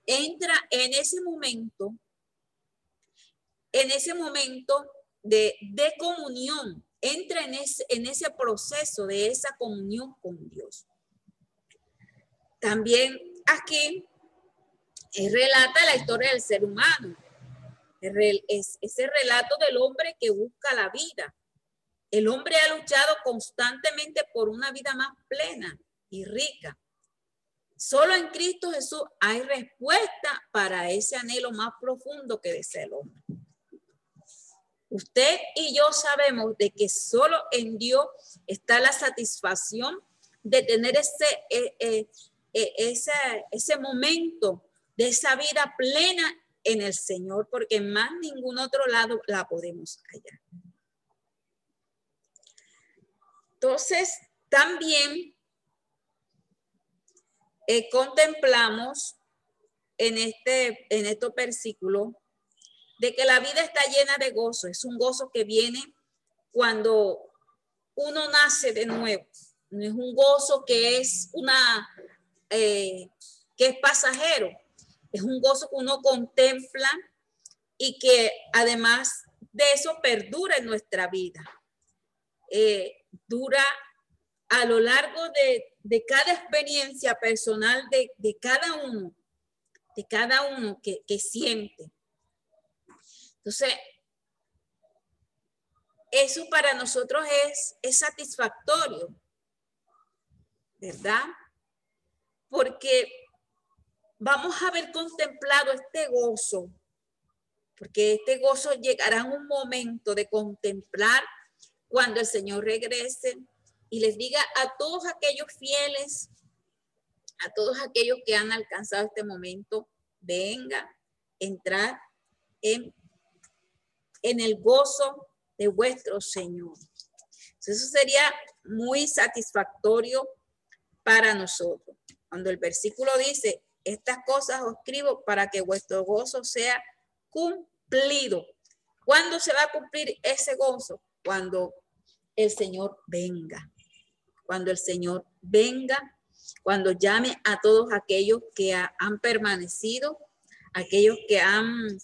entra en ese momento, en ese momento de, de comunión, entra en ese, en ese proceso de esa comunión con Dios. También aquí relata la historia del ser humano es ese relato del hombre que busca la vida. El hombre ha luchado constantemente por una vida más plena y rica. Solo en Cristo Jesús hay respuesta para ese anhelo más profundo que desea el hombre. Usted y yo sabemos de que solo en Dios está la satisfacción de tener ese, eh, eh, eh, ese, ese momento de esa vida plena en el Señor, porque en más ningún otro lado la podemos hallar. Entonces, también eh, contemplamos en, este, en estos versículos de que la vida está llena de gozo. Es un gozo que viene cuando uno nace de nuevo. No es un gozo que es una eh, que es pasajero, es un gozo que uno contempla y que además de eso perdura en nuestra vida. Eh, dura a lo largo de, cada experiencia personal de, cada uno, de cada uno que, que siente. Entonces, eso para nosotros es, es satisfactorio, ¿verdad? porque vamos a haber contemplado este gozo, porque este gozo llegará en un momento de contemplar cuando el Señor regrese y les diga a todos aquellos fieles, a todos aquellos que han alcanzado este momento, venga, entrar en, en el gozo de vuestro Señor. Eso sería muy satisfactorio para nosotros. Cuando el versículo dice, estas cosas os escribo para que vuestro gozo sea cumplido. ¿Cuándo se va a cumplir ese gozo? Cuando el Señor venga. Cuando el Señor venga, cuando llame a todos aquellos que han permanecido, aquellos que han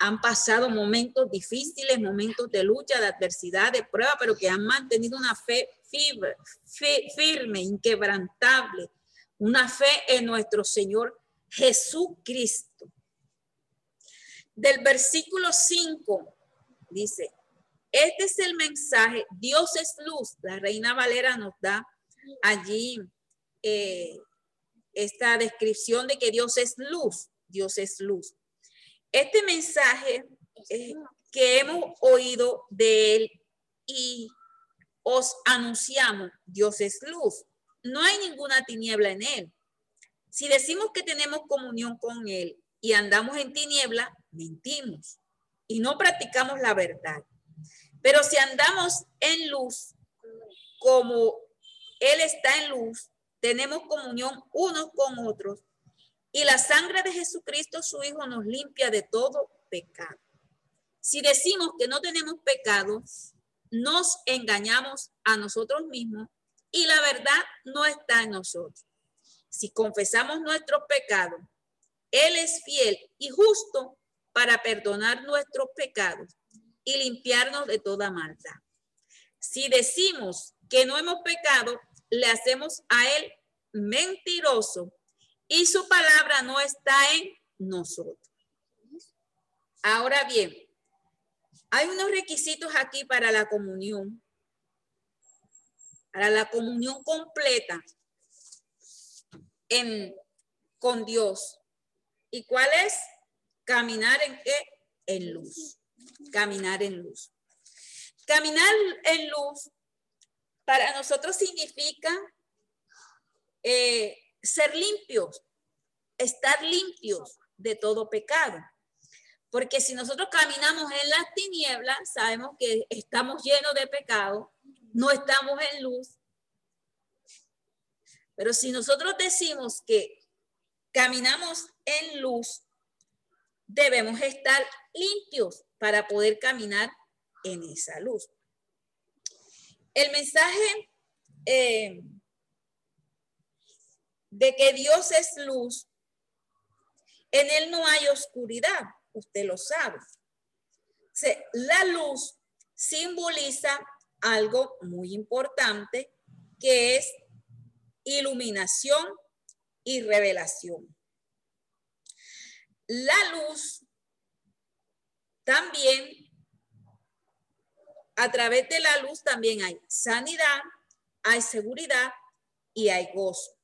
han pasado momentos difíciles, momentos de lucha, de adversidad, de prueba, pero que han mantenido una fe firme, inquebrantable, una fe en nuestro Señor Jesucristo. Del versículo 5 dice, este es el mensaje, Dios es luz. La reina Valera nos da allí eh, esta descripción de que Dios es luz, Dios es luz. Este mensaje que hemos oído de él y os anunciamos, Dios es luz. No hay ninguna tiniebla en él. Si decimos que tenemos comunión con él y andamos en tiniebla, mentimos y no practicamos la verdad. Pero si andamos en luz, como él está en luz, tenemos comunión unos con otros y la sangre de Jesucristo, su Hijo, nos limpia de todo pecado. Si decimos que no tenemos pecado, nos engañamos a nosotros mismos y la verdad no está en nosotros. Si confesamos nuestros pecados, Él es fiel y justo para perdonar nuestros pecados y limpiarnos de toda maldad. Si decimos que no hemos pecado, le hacemos a Él mentiroso y su palabra no está en nosotros. Ahora bien, hay unos requisitos aquí para la comunión, para la comunión completa en, con Dios. ¿Y cuál es? Caminar en qué? En luz. Caminar en luz. Caminar en luz para nosotros significa eh, ser limpios, estar limpios de todo pecado. Porque si nosotros caminamos en las tinieblas, sabemos que estamos llenos de pecado, no estamos en luz. Pero si nosotros decimos que caminamos en luz, debemos estar limpios para poder caminar en esa luz. El mensaje eh, de que Dios es luz, en Él no hay oscuridad, usted lo sabe. La luz simboliza algo muy importante que es iluminación y revelación. La luz también, a través de la luz también hay sanidad, hay seguridad y hay gozo.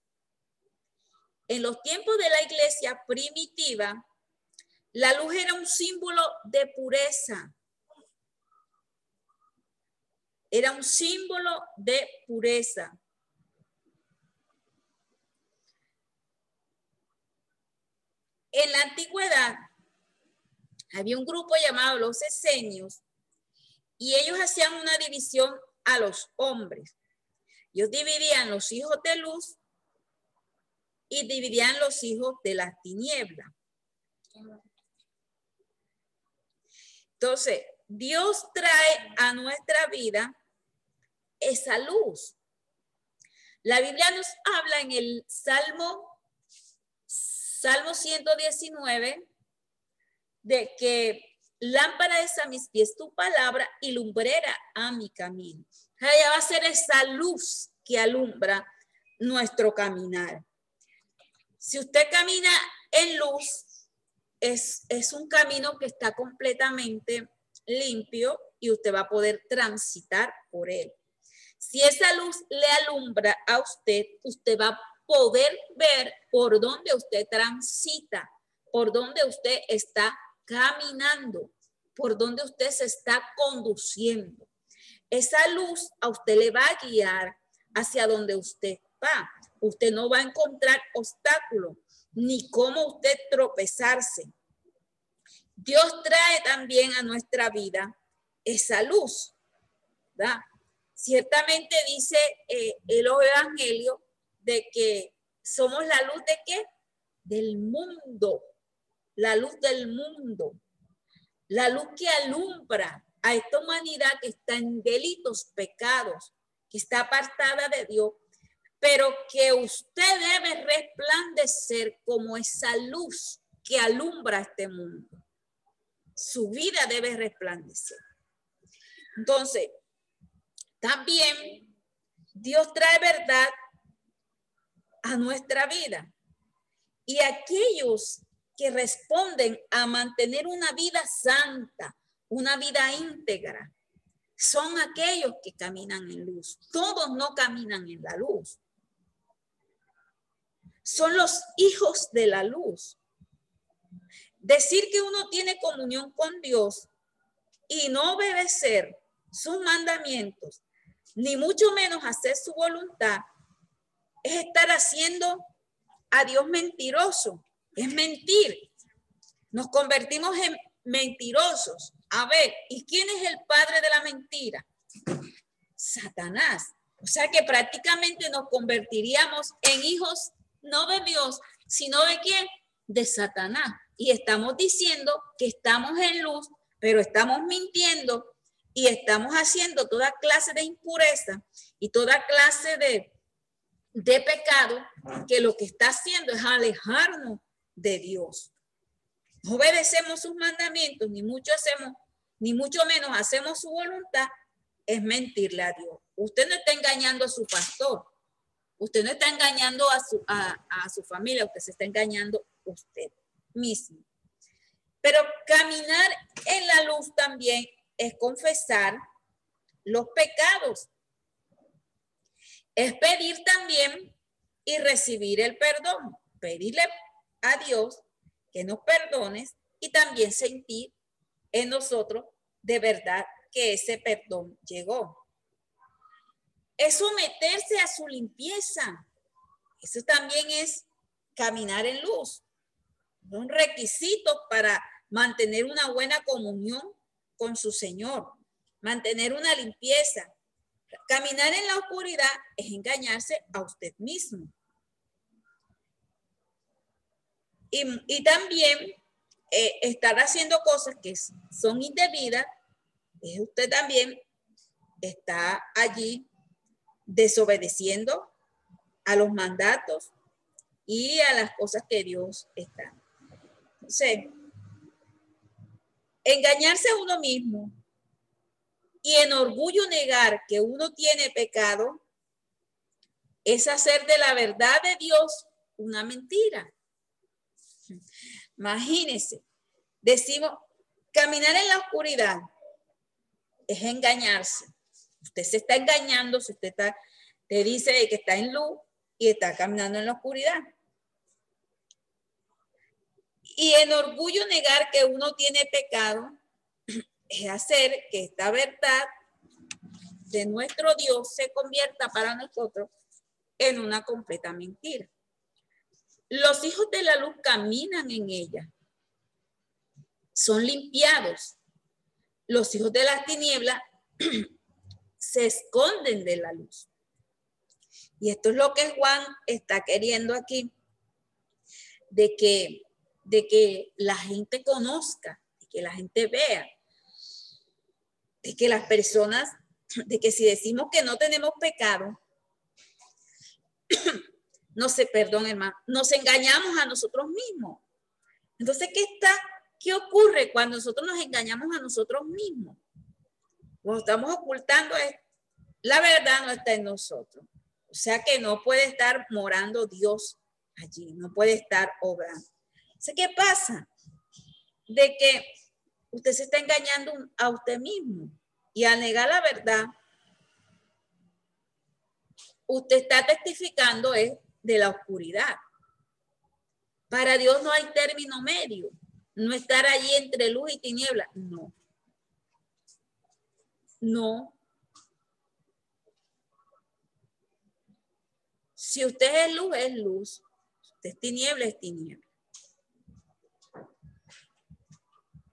En los tiempos de la iglesia primitiva, la luz era un símbolo de pureza. Era un símbolo de pureza. En la antigüedad había un grupo llamado los esenios y ellos hacían una división a los hombres. Ellos dividían los hijos de luz y dividían los hijos de las tinieblas. Entonces, Dios trae a nuestra vida esa luz. La Biblia nos habla en el Salmo, Salmo 119, de que lámpara es a mis pies tu palabra y lumbrera a mi camino. Ella va a ser esa luz que alumbra nuestro caminar. Si usted camina en luz, es, es un camino que está completamente limpio y usted va a poder transitar por él. Si esa luz le alumbra a usted, usted va a poder ver por dónde usted transita, por dónde usted está caminando, por dónde usted se está conduciendo. Esa luz a usted le va a guiar hacia donde usted va. Usted no va a encontrar obstáculos ni cómo usted tropezarse. Dios trae también a nuestra vida esa luz. ¿verdad? Ciertamente dice eh, el Evangelio de que somos la luz de qué? Del mundo, la luz del mundo, la luz que alumbra a esta humanidad que está en delitos, pecados, que está apartada de Dios, pero que usted debe resplandecer como esa luz que alumbra este mundo. Su vida debe resplandecer. Entonces, también Dios trae verdad a nuestra vida. Y aquellos que responden a mantener una vida santa, una vida íntegra, son aquellos que caminan en luz. Todos no caminan en la luz. Son los hijos de la luz. Decir que uno tiene comunión con Dios y no obedecer sus mandamientos, ni mucho menos hacer su voluntad, es estar haciendo a Dios mentiroso, es mentir. Nos convertimos en mentirosos. A ver, ¿y quién es el padre de la mentira? Satanás. O sea que prácticamente nos convertiríamos en hijos no de Dios, sino de quién? De Satanás. Y estamos diciendo que estamos en luz, pero estamos mintiendo y estamos haciendo toda clase de impureza y toda clase de, de pecado que lo que está haciendo es alejarnos de Dios. No obedecemos sus mandamientos, ni mucho hacemos, ni mucho menos hacemos su voluntad, es mentirle a Dios. Usted no está engañando a su pastor, usted no está engañando a su, a, a su familia, usted se está engañando usted mismo. Pero caminar en la luz también es confesar los pecados. Es pedir también y recibir el perdón. Pedirle a Dios que nos perdones y también sentir en nosotros de verdad que ese perdón llegó. Es someterse a su limpieza. Eso también es caminar en luz. Un requisito para mantener una buena comunión con su Señor, mantener una limpieza. Caminar en la oscuridad es engañarse a usted mismo. Y, también eh, estar haciendo cosas que son indebidas, es usted también está allí desobedeciendo a los mandatos y a las cosas que Dios está. Entonces, Engañarse a uno mismo y en orgullo negar que uno tiene pecado es hacer de la verdad de Dios una mentira. Imagínense, decimos, caminar en la oscuridad es engañarse. Usted se está engañando si usted está, te dice que está en luz y está caminando en la oscuridad. Y en orgullo negar que uno tiene pecado es hacer que esta verdad de nuestro Dios se convierta para nosotros en una completa mentira. Los hijos de la luz caminan en ella, son limpiados. Los hijos de las tinieblas se esconden de la luz. Y esto es lo que Juan está queriendo aquí, de que de que la gente conozca, de que la gente vea, de que las personas, de que si decimos que no tenemos pecado, no sé, perdón hermano, nos engañamos a nosotros mismos. Entonces, ¿qué está? ¿Qué ocurre cuando nosotros nos engañamos a nosotros mismos? Cuando estamos ocultando, la verdad no está en nosotros. O sea que no puede estar morando Dios allí, no puede estar obrando. ¿Qué pasa? De que usted se está engañando a usted mismo y al negar la verdad, usted está testificando es de la oscuridad. Para Dios no hay término medio, no estar allí entre luz y tiniebla, no. No. Si usted es luz, es luz. Si usted es tiniebla, es tiniebla.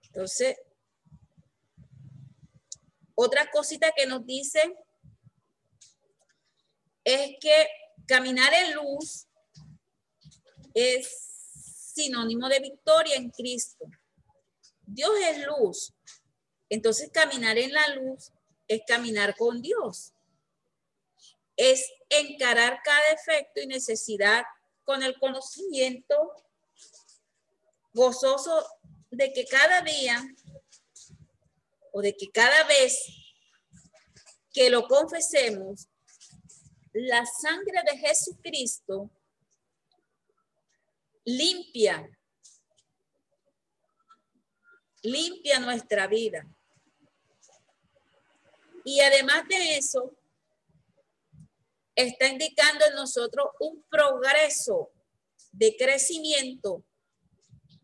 Entonces, otra cosita que nos dice es que caminar en luz es sinónimo de victoria en Cristo. Dios es luz. Entonces caminar en la luz es caminar con Dios. Es encarar cada efecto y necesidad con el conocimiento gozoso de que cada día o de que cada vez que lo confesemos, la sangre de Jesucristo limpia, limpia nuestra vida. Y además de eso, está indicando en nosotros un progreso de crecimiento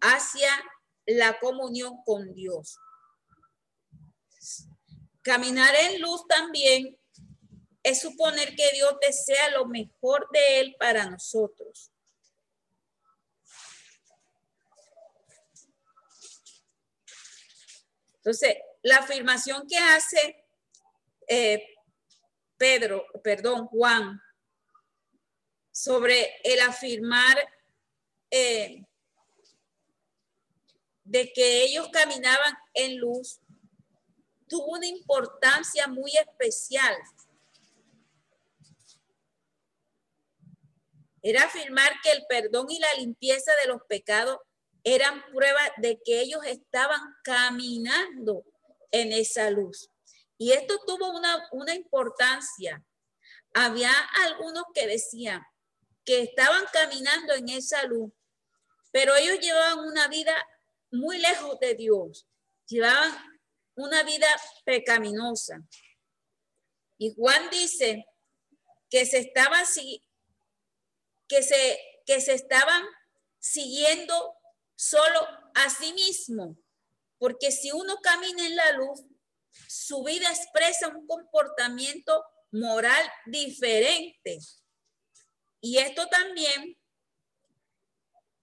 hacia la comunión con Dios. Caminar en luz también es suponer que Dios desea lo mejor de Él para nosotros. Entonces, la afirmación que hace eh, Pedro, perdón, Juan, sobre el afirmar eh, de que ellos caminaban en luz, tuvo una importancia muy especial. Era afirmar que el perdón y la limpieza de los pecados eran prueba de que ellos estaban caminando en esa luz. Y esto tuvo una, una importancia. Había algunos que decían que estaban caminando en esa luz, pero ellos llevaban una vida muy lejos de Dios. Llevaban una vida pecaminosa. Y Juan dice que se estaban que se que se estaban siguiendo solo a sí mismo, porque si uno camina en la luz, su vida expresa un comportamiento moral diferente. Y esto también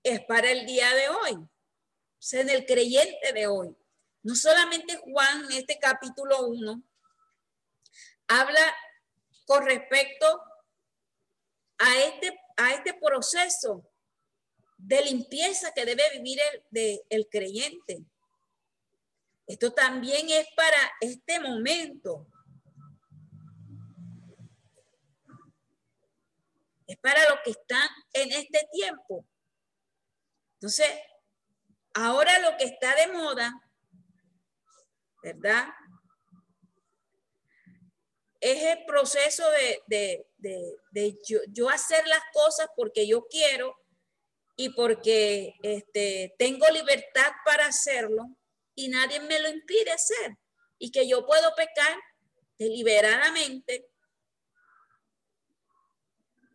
es para el día de hoy, o sea, en el creyente de hoy. No solamente Juan en este capítulo 1 habla con respecto a este, a este proceso de limpieza que debe vivir el, el creyente. Esto también es para este momento. Es para los que están en este tiempo. Entonces, ahora lo que está de moda ¿verdad? Es el proceso de, yo, hacer las cosas porque yo quiero y porque este, tengo libertad para hacerlo y nadie me lo impide hacer. Y que yo puedo pecar deliberadamente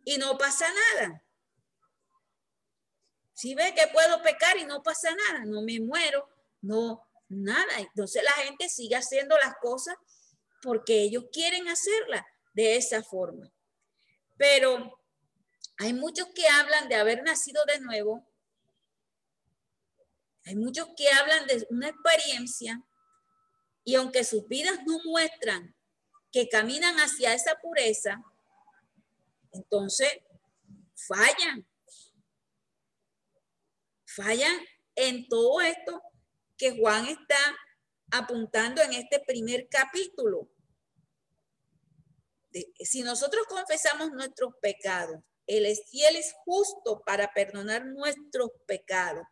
y no pasa nada. Si ve que puedo pecar y no pasa nada, no me muero, no, nada. Entonces la gente sigue haciendo las cosas porque ellos quieren hacerlas de esa forma. Pero hay muchos que hablan de haber nacido de nuevo. Hay muchos que hablan de una experiencia y aunque sus vidas no muestran que caminan hacia esa pureza, entonces fallan. Fallan en todo esto que Juan está apuntando en este primer capítulo. Si nosotros confesamos nuestros pecados, Él es es justo para perdonar nuestros pecados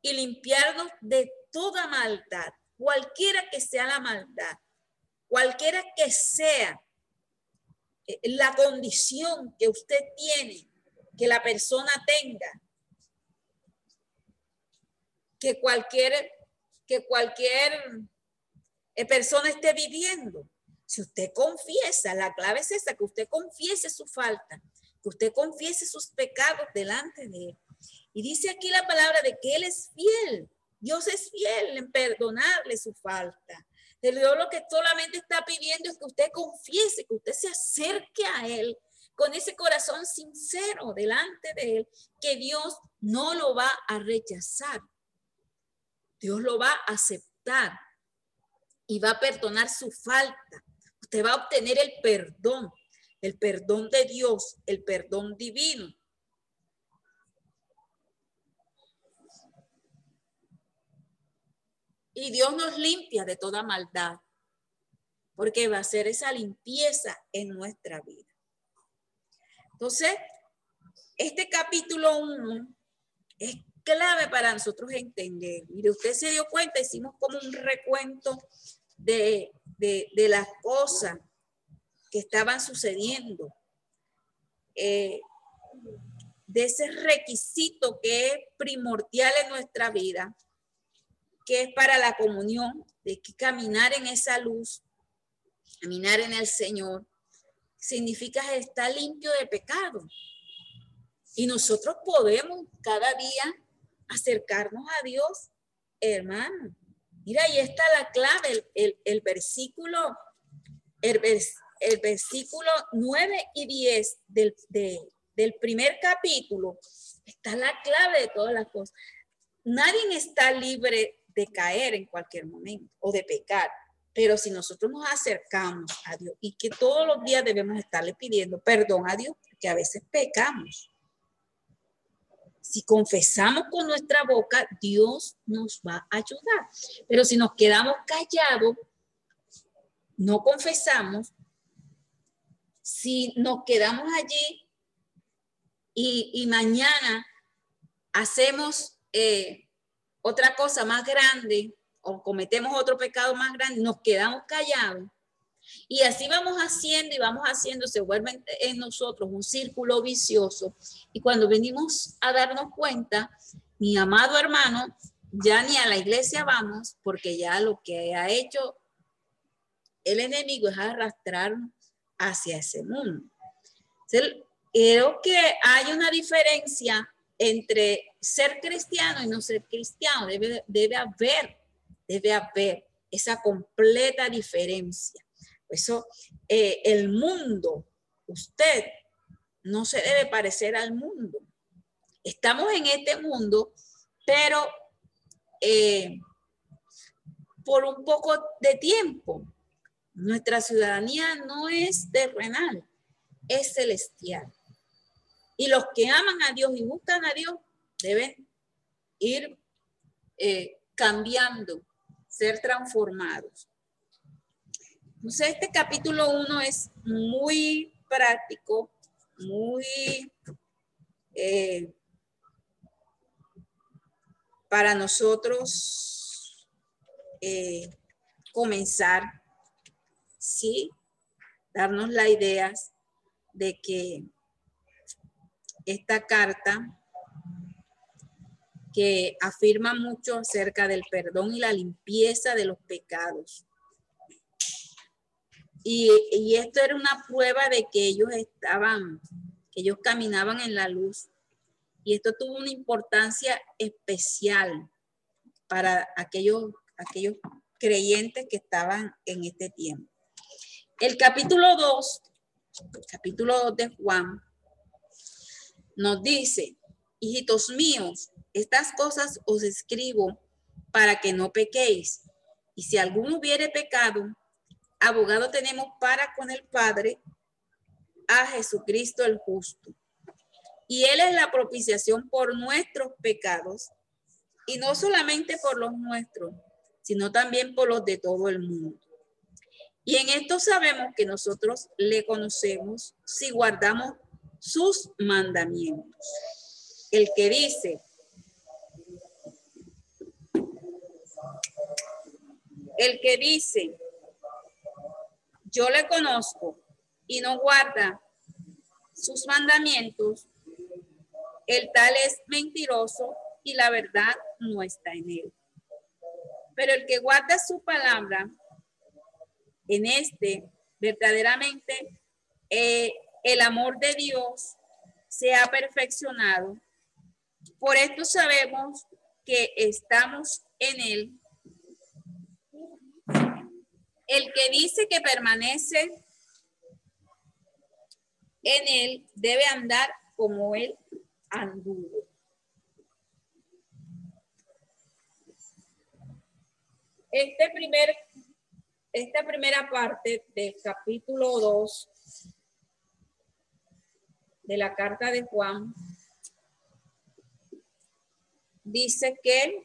y limpiarnos de toda maldad, cualquiera que sea la maldad, cualquiera que sea eh, la condición que usted tiene, que la persona tenga, que cualquier que cualquier eh, persona esté viviendo. Si usted confiesa, la clave es esa, que usted confiese su falta, que usted confiese sus pecados delante de Él. Y dice aquí la palabra de que Él es fiel. Dios es fiel en perdonarle su falta. Dios lo que solamente está pidiendo es que usted confiese, que usted se acerque a Él con ese corazón sincero delante de Él, que Dios no lo va a rechazar. Dios lo va a aceptar y va a perdonar su falta. Usted va a obtener el perdón, el perdón de Dios, el perdón divino. Y Dios nos limpia de toda maldad, porque va a hacer esa limpieza en nuestra vida. Entonces, este capítulo 1 es clave para nosotros entender. Mire, usted se dio cuenta, hicimos como un recuento de, de, las cosas que estaban sucediendo, eh, de ese requisito que es primordial en nuestra vida, que es para la comunión, de que caminar en esa luz, caminar en el Señor, significa estar limpio de pecado. Y nosotros podemos cada día acercarnos a Dios, hermano. Mira, ahí está la clave, el, versículo, el, versículo 9 y 10 del, del primer capítulo, está la clave de todas las cosas. Nadie está libre de caer en cualquier momento o de pecar. Pero si nosotros nos acercamos a Dios y que todos los días debemos estarle pidiendo perdón a Dios, porque a veces pecamos. Si confesamos con nuestra boca, Dios nos va a ayudar. Pero si nos quedamos callados, no confesamos, si nos quedamos allí y, mañana hacemos eh, otra cosa más grande o cometemos otro pecado más grande, nos quedamos callados. Y así vamos haciendo y vamos haciendo, se vuelve en nosotros un círculo vicioso. Y cuando venimos a darnos cuenta, mi amado hermano, ya ni a la iglesia vamos, porque ya lo que ha hecho el enemigo es arrastrarnos hacia ese mundo. Creo que hay una diferencia entre ser cristiano y no ser cristiano. Debe, debe haber, debe haber esa completa diferencia. Eso, eh, el mundo, usted no se debe parecer al mundo. Estamos en este mundo, pero eh, por un poco de tiempo. Nuestra ciudadanía no es terrenal, es celestial. Y los que aman a Dios y buscan a Dios deben ir eh, cambiando, ser transformados. Entonces, este capítulo 1 es muy práctico, muy eh, para nosotros eh, comenzar, ¿sí? Darnos la idea de que esta carta que afirma mucho acerca del perdón y la limpieza de los pecados. Y, esto era una prueba de que ellos estaban, que ellos caminaban en la luz. Y esto tuvo una importancia especial para aquellos, aquellos creyentes que estaban en este tiempo. El capítulo 2, capítulo 2 de Juan, nos dice, hijitos míos, estas cosas os escribo para que no pequéis. Y si alguno hubiere pecado, abogado tenemos para con el Padre a Jesucristo el justo. Y Él es la propiciación por nuestros pecados, y no solamente por los nuestros, sino también por los de todo el mundo. Y en esto sabemos que nosotros le conocemos si guardamos sus mandamientos. El que dice, el que dice, yo le conozco y no guarda sus mandamientos, el tal es mentiroso y la verdad no está en él. Pero el que guarda su palabra, en este verdaderamente eh, el amor de Dios se ha perfeccionado. Por esto sabemos que estamos en él. El que dice que permanece en él debe andar como él anduvo. Este primer, esta primera parte del capítulo 2 de la carta de Juan dice que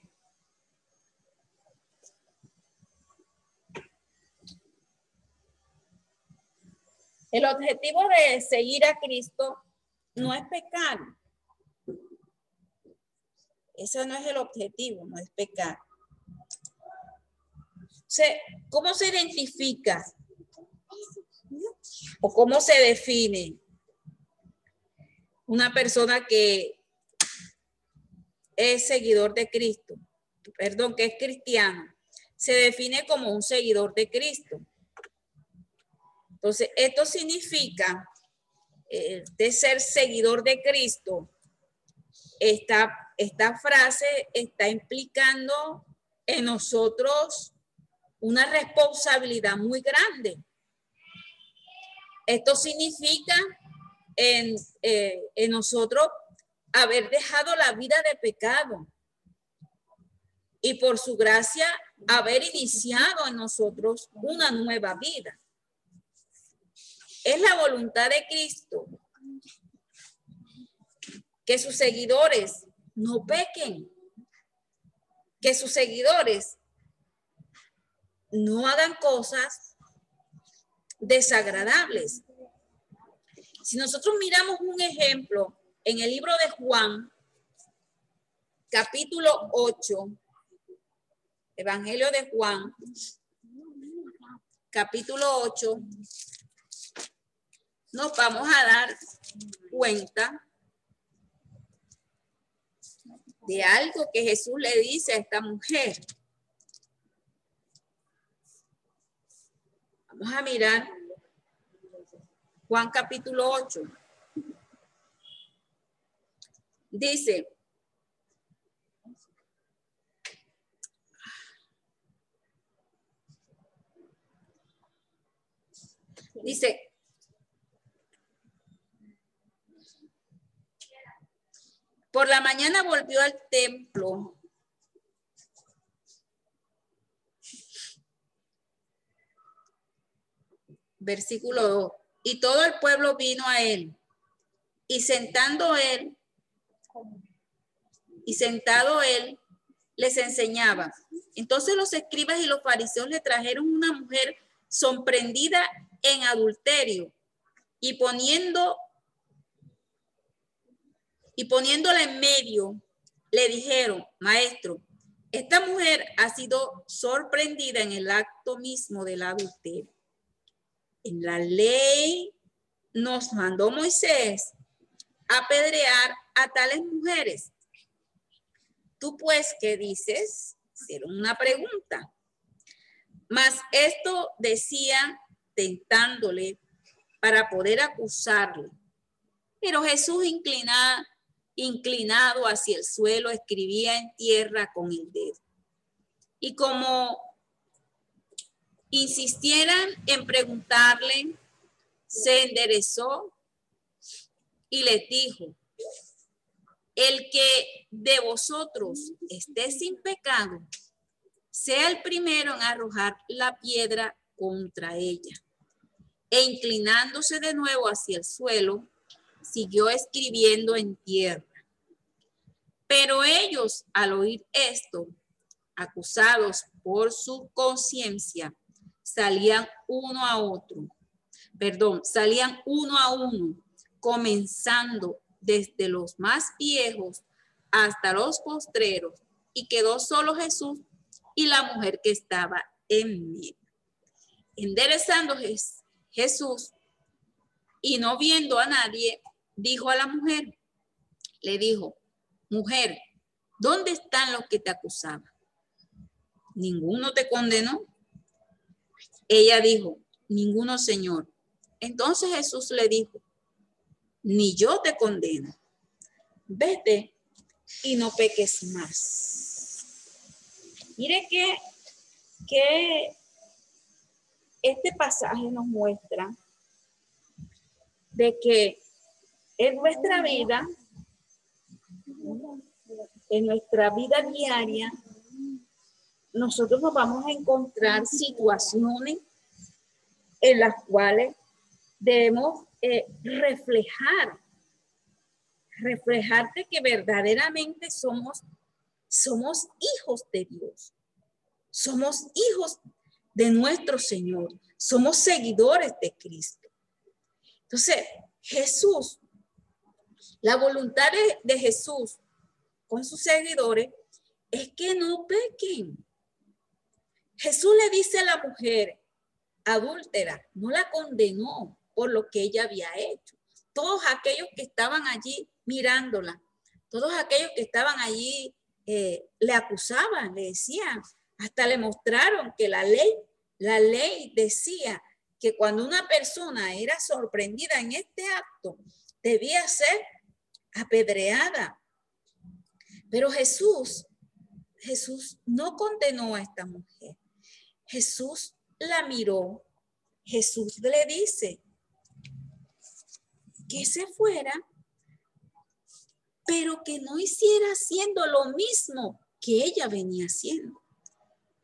el objetivo de seguir a Cristo no es pecar. Ese no es el objetivo, no es pecar. ¿Cómo se identifica? ¿O cómo se define una persona que es seguidor de Cristo? Perdón, que es cristiano. Se define como un seguidor de Cristo. Entonces, esto significa eh, de ser seguidor de Cristo. Esta, esta frase está implicando en nosotros una responsabilidad muy grande. Esto significa en, eh, en nosotros haber dejado la vida de pecado y por su gracia haber iniciado en nosotros una nueva vida. Es la voluntad de Cristo que sus seguidores no pequen, que sus seguidores no hagan cosas desagradables. Si nosotros miramos un ejemplo en el libro de Juan, capítulo 8, Evangelio de Juan, capítulo 8, nos vamos a dar cuenta de algo que Jesús le dice a esta mujer. Vamos a mirar Juan capítulo 8. Dice, dice, por la mañana volvió al templo versículo 2. Y todo el pueblo vino a él. Y sentando él, y sentado él, les enseñaba. Entonces los escribas y los fariseos le trajeron una mujer sorprendida en adulterio y poniendo y poniéndola en medio, le dijeron, maestro, esta mujer ha sido sorprendida en el acto mismo del adulterio en la ley nos mandó Moisés apedrear a tales mujeres. Tú pues, ¿qué dices? Era una pregunta. Mas esto decía tentándole para poder acusarle. Pero Jesús inclinado, inclinado hacia el suelo escribía en tierra con el dedo. Y como insistieran en preguntarle, se enderezó y les dijo, el que de vosotros esté sin pecado, sea el primero en arrojar la piedra contra ella. E inclinándose de nuevo hacia el suelo, siguió escribiendo en tierra. Pero ellos, al oír esto, acusados por su conciencia, salían uno a otro, perdón, salían uno a uno, comenzando desde los más viejos hasta los postreros, y quedó solo Jesús y la mujer que estaba en medio. Enderezando Jesús y no viendo a nadie, dijo a la mujer, le dijo, mujer, ¿dónde están los que te acusaban? ¿Ninguno te condenó? Ella dijo, ninguno, Señor. Entonces Jesús le dijo, ni yo te condeno. Vete y no peques más. Mire que, que este pasaje nos muestra de que en nuestra vida, en nuestra vida diaria, nosotros nos vamos a encontrar situaciones en las cuales debemos eh, reflejar, reflejarte que verdaderamente somos, somos hijos de Dios, somos hijos de nuestro Señor, somos seguidores de Cristo. Entonces, Jesús, la voluntad de, Jesús con sus seguidores es que no pequen. Jesús le dice a la mujer adúltera, no la condenó por lo que ella había hecho. Todos aquellos que estaban allí mirándola, todos aquellos que estaban allí eh, le acusaban, le decían, hasta le mostraron que la ley, la ley decía que cuando una persona era sorprendida en este acto, debía ser apedreada. Pero Jesús, Jesús no condenó a esta mujer. Jesús la miró. Jesús le dice que se fuera, pero que no hiciera haciendo lo mismo que ella venía haciendo.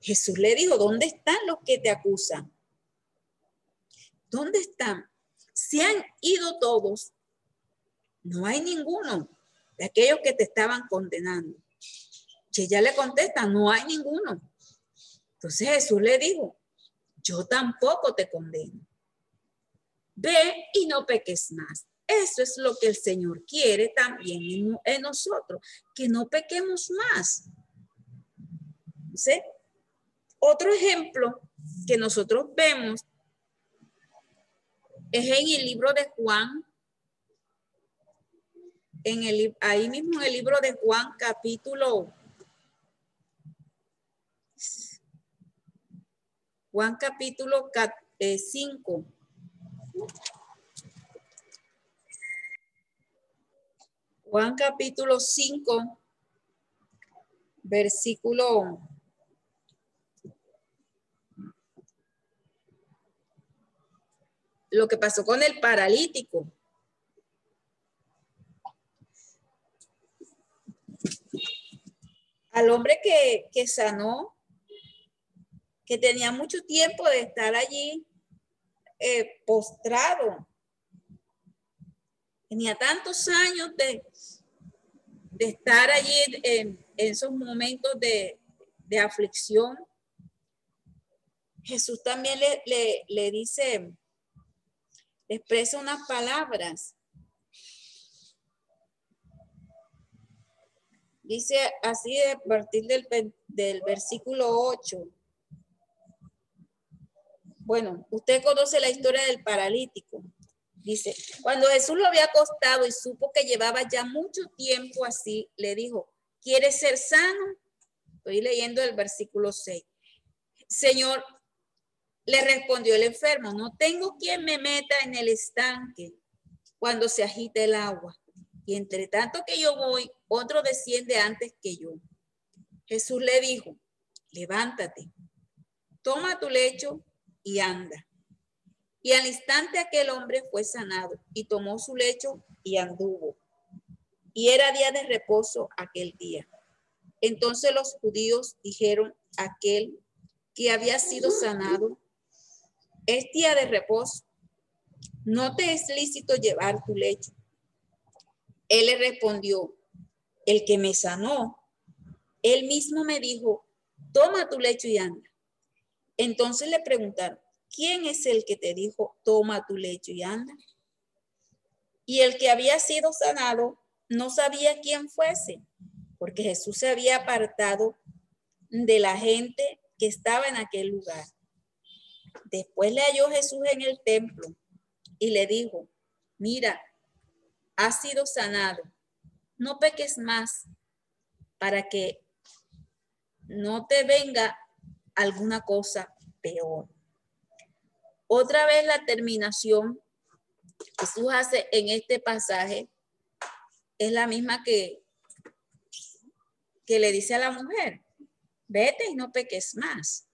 Jesús le dijo, ¿dónde están los que te acusan? ¿Dónde están? Se han ido todos. No hay ninguno de aquellos que te estaban condenando. Y ella le contesta, no hay ninguno. Entonces Jesús le dijo, yo tampoco te condeno. Ve y no peques más. Eso es lo que el Señor quiere también en, nosotros, que no pequemos más. ¿Sí? Otro ejemplo que nosotros vemos es en el libro de Juan, en el, ahí mismo en el libro de Juan capítulo Juan capítulo 5. Eh, Juan capítulo 5, versículo lo que pasó con el paralítico. Al hombre que, que sanó que tenía mucho tiempo de estar allí eh, postrado. Tenía tantos años de, de estar allí en, esos momentos de, aflicción. Jesús también le, le dice, le expresa unas palabras. Dice así a partir del, del versículo 8. Bueno, usted conoce la historia del paralítico. Dice, cuando Jesús lo había acostado y supo que llevaba ya mucho tiempo así, le dijo, ¿quieres ser sano? Estoy leyendo el versículo 6. Señor, le respondió el enfermo, no tengo quien me meta en el estanque cuando se agite el agua. Y entre tanto que yo voy, otro desciende antes que yo. Jesús le dijo, levántate, toma tu lecho y anda. Y al instante aquel hombre fue sanado y tomó su lecho y anduvo. Y era día de reposo aquel día. Entonces los judíos dijeron a aquel que había sido sanado, es día de reposo, no te es lícito llevar tu lecho. Él le respondió, el que me sanó, él mismo me dijo, toma tu lecho y anda. Entonces le preguntaron, ¿quién es el que te dijo, toma tu lecho y anda? Y el que había sido sanado no sabía quién fuese, porque Jesús se había apartado de la gente que estaba en aquel lugar. Después le halló Jesús en el templo y le dijo, mira, has sido sanado, no peques más para que no te venga alguna cosa peor. Otra vez la terminación Jesús hace en este pasaje es la misma que, que le dice a la mujer, vete y no peques más.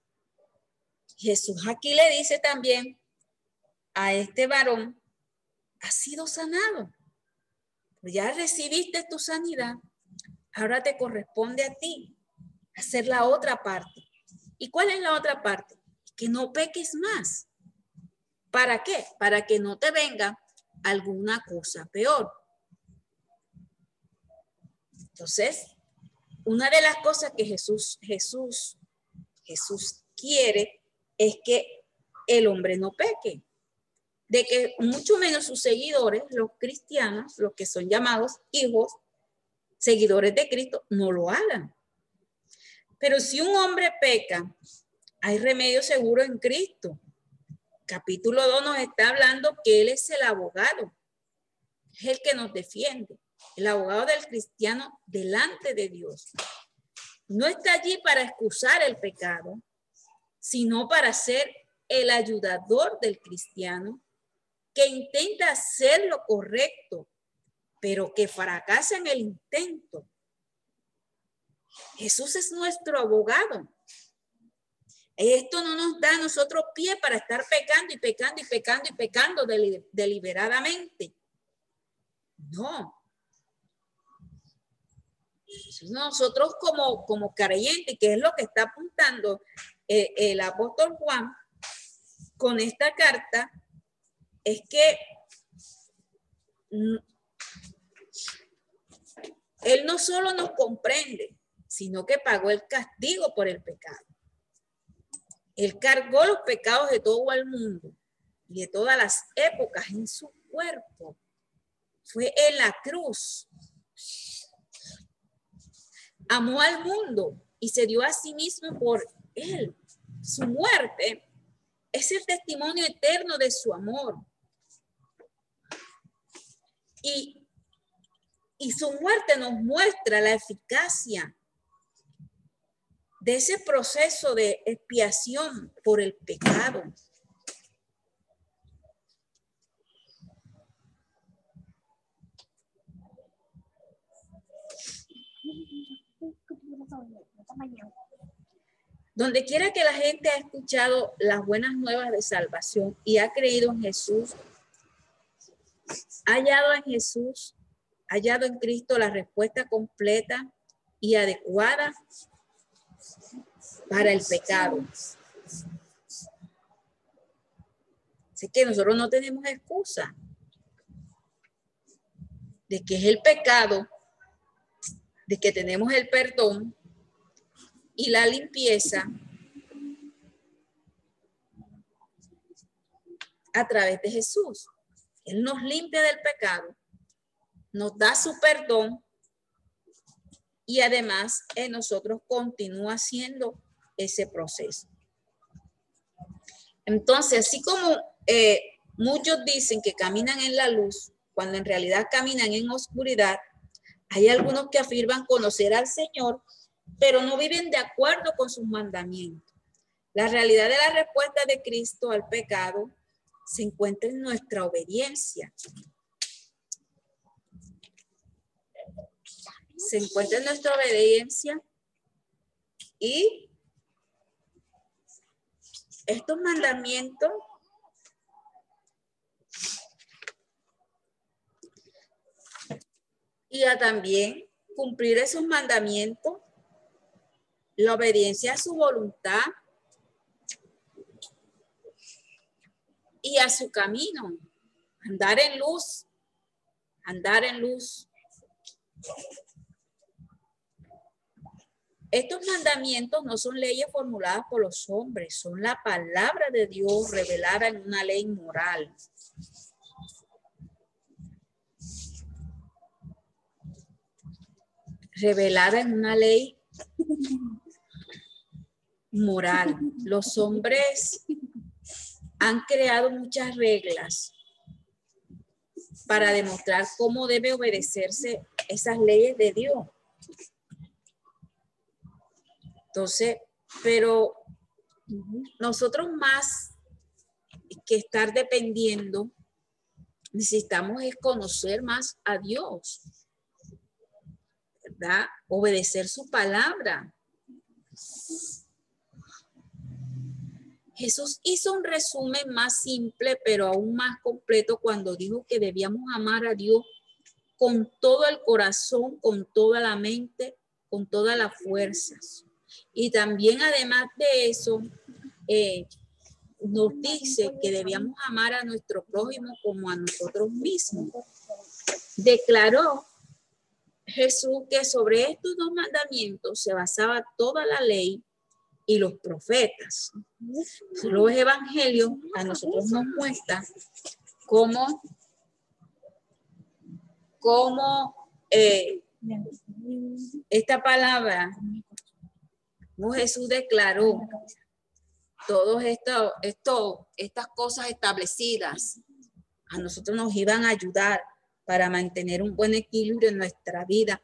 Jesús aquí le dice también a este varón, ha sido sanado. Ya recibiste tu sanidad. Ahora te corresponde a ti hacer la otra parte. ¿Y cuál es la otra parte? Que no peques más. ¿Para qué? Para que no te venga alguna cosa peor. Entonces, una de las cosas que Jesús, Jesús, Jesús quiere es que el hombre no peque, de que mucho menos sus seguidores, los cristianos, los que son llamados hijos, seguidores de Cristo, no lo hagan. Pero si un hombre peca, hay remedio seguro en Cristo. Capítulo 2 nos está hablando que Él es el abogado, es el que nos defiende el abogado del cristiano delante de Dios. No está allí para excusar el pecado, sino para ser el ayudador del cristiano intenta hacer lo correcto, pero que fracasa en el intento. Jesús es nuestro abogado. Esto no nos da a nosotros pie para estar pecando y pecando y pecando y pecando deliberadamente. No, nosotros como, como creyentes, que es lo que está apuntando eh, el apóstol Juan con esta carta, es que él no solo nos comprende, sino que pagó el castigo por el pecado. Él cargó los pecados de todo el mundo y de todas las épocas en su cuerpo. Fue en la cruz amó al mundo y se dio a sí mismo por él. Su muerte es el testimonio eterno de su amor. Y, y su muerte nos muestra la eficacia de ese proceso de expiación por el pecado. Donde quiera que la gente ha escuchado las buenas nuevas de salvación y ha creído en Jesús, hallado en Jesús, ha hallado en Cristo la respuesta completa y adecuada para el pecado. Así que nosotros no tenemos excusa de que es el pecado, de que tenemos el perdón y la limpieza a través de Jesús. Él nos limpia del pecado, nos da su perdón y además en nosotros continúa haciendo ese proceso. Entonces, así como eh, muchos dicen que caminan en la luz, cuando en realidad caminan en oscuridad, hay algunos que afirman conocer al Señor, pero no viven de acuerdo con sus mandamientos. La realidad de la respuesta de Cristo al pecado se encuentra en nuestra obediencia. Se encuentra en nuestra obediencia y estos mandamientos y a también cumplir esos mandamientos la obediencia a su voluntad y a su camino, andar en luz, andar en luz. Estos mandamientos no son leyes formuladas por los hombres, son la palabra de Dios revelada en una ley moral. Revelada en una ley moral. Los hombres han creado muchas reglas para demostrar cómo debe obedecerse esas leyes de Dios. Entonces, pero nosotros más que estar dependiendo necesitamos es conocer más a Dios, ¿verdad? Obedecer su palabra. Jesús hizo un resumen más simple, pero aún más completo cuando dijo que debíamos amar a Dios con todo el corazón, con toda la mente, con todas las fuerzas. Y también además de eso, eh, nos dice que debíamos amar a nuestro prójimo como a nosotros mismos. Declaró Jesús que sobre estos dos mandamientos se basaba toda la ley y los profetas. Los evangelios a nosotros nos muestran cómo, cómo eh, esta palabra, como Jesús declaró esto, esto, estas cosas establecidas a nosotros nos iban a ayudar para mantener un buen equilibrio en nuestra vida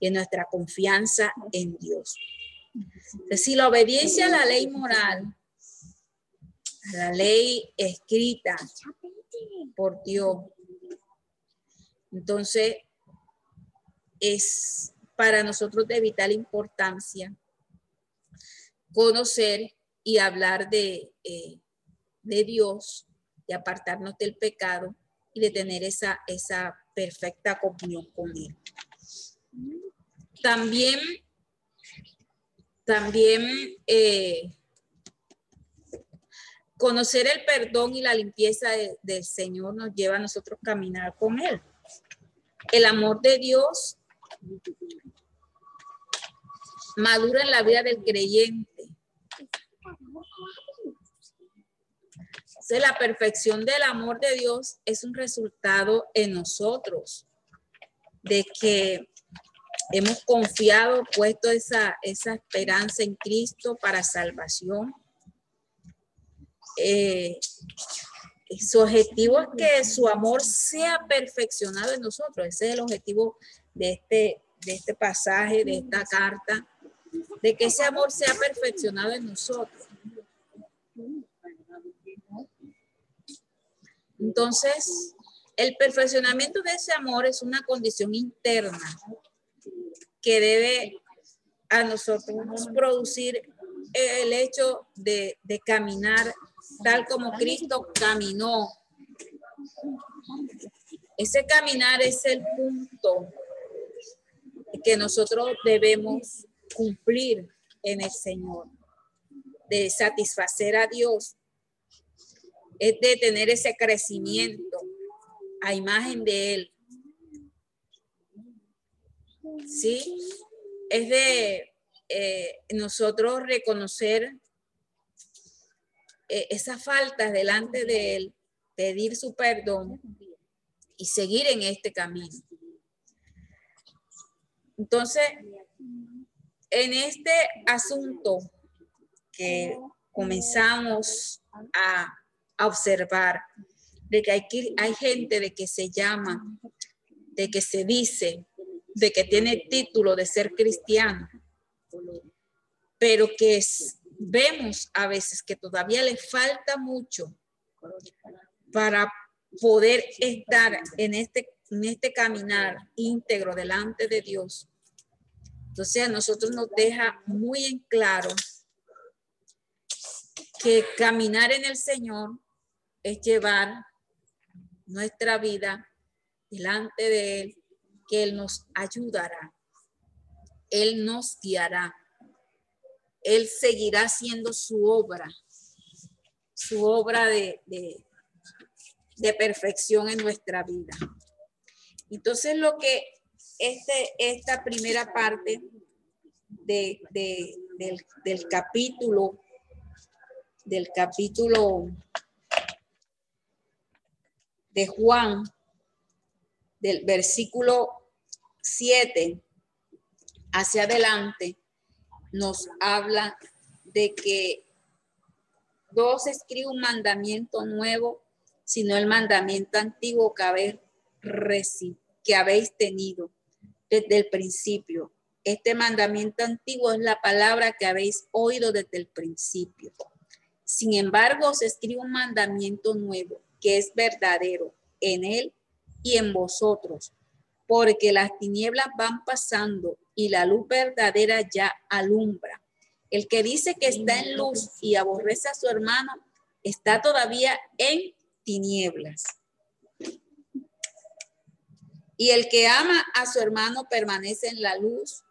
y en nuestra confianza en Dios. Si la obediencia a la ley moral, a la ley escrita por Dios, entonces es para nosotros de vital importancia conocer y hablar de, eh, de Dios, de apartarnos del pecado y de tener esa, esa perfecta comunión con Él. También, también eh, conocer el perdón y la limpieza del Señor nos lleva a nosotros caminar con Él. El amor de Dios madura en la vida del creyente la perfección del amor de Dios es un resultado en nosotros, de que hemos confiado, puesto esa, esa esperanza en Cristo para salvación. Eh, su objetivo es que su amor sea perfeccionado en nosotros. Ese es el objetivo de este, de este pasaje, de esta carta, de que ese amor sea perfeccionado en nosotros. Entonces, el perfeccionamiento de ese amor es una condición interna que debe a nosotros producir el hecho de, caminar tal como Cristo caminó. Ese caminar es el punto que nosotros debemos cumplir en el Señor, de satisfacer a Dios es de tener ese crecimiento a imagen de Él. ¿Sí? Es de eh, nosotros reconocer eh, esas faltas delante de Él, pedir su perdón y seguir en este camino. Entonces, en este asunto que comenzamos a observar de que hay, hay gente de que se llama, de que se dice, de que tiene título de ser cristiano, pero que vemos a veces que todavía le falta mucho para poder estar en este, en este caminar íntegro delante de Dios. Entonces a nosotros nos deja muy en claro que caminar en el Señor es llevar nuestra vida delante de Él, que Él nos ayudará, Él nos guiará, Él seguirá haciendo su obra, su obra de, de, perfección en nuestra vida. Entonces lo que este, esta primera parte de, del, del capítulo, del capítulo de Juan, del versículo 7 hacia adelante, nos habla de que dos escribe un mandamiento nuevo, sino el mandamiento antiguo que habéis, que habéis tenido desde el principio. Este mandamiento antiguo es la palabra que habéis oído desde el principio. Sin embargo, se escribe un mandamiento nuevo que es verdadero, en él y en vosotros, porque las tinieblas van pasando y la luz verdadera ya alumbra. El que dice que está en luz y aborrece a su hermano, está todavía en tinieblas. Y el que ama a su hermano permanece en la luz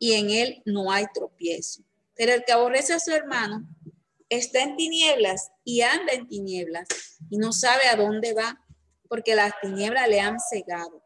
y en él no hay tropiezo. Pero el que aborrece a su hermano está en tinieblas y anda en tinieblas y no sabe a dónde va porque las tinieblas le han cegado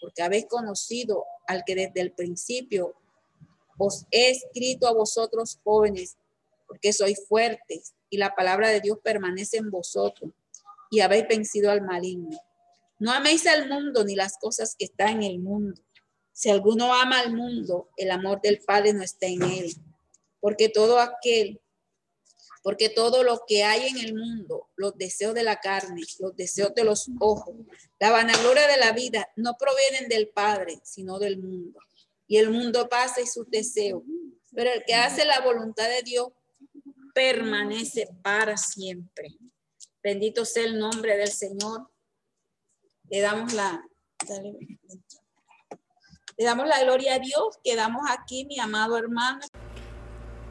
porque habéis conocido al que desde el principio os he escrito a vosotros, jóvenes, porque sois fuertes y la palabra de Dios permanece en vosotros y habéis vencido al maligno. No améis al mundo ni las cosas que están en el mundo. Si alguno ama al mundo, el amor del Padre no está en él, porque todo aquel porque todo lo que hay en el mundo, los deseos de la carne, los deseos de los ojos, la vanagloria de la vida, no provienen del Padre, sino del mundo. Y el mundo pasa y sus deseos, pero el que hace la voluntad de Dios permanece para siempre. Bendito sea el nombre del Señor. Le damos la, le damos la gloria a Dios. Quedamos aquí, mi amado hermano.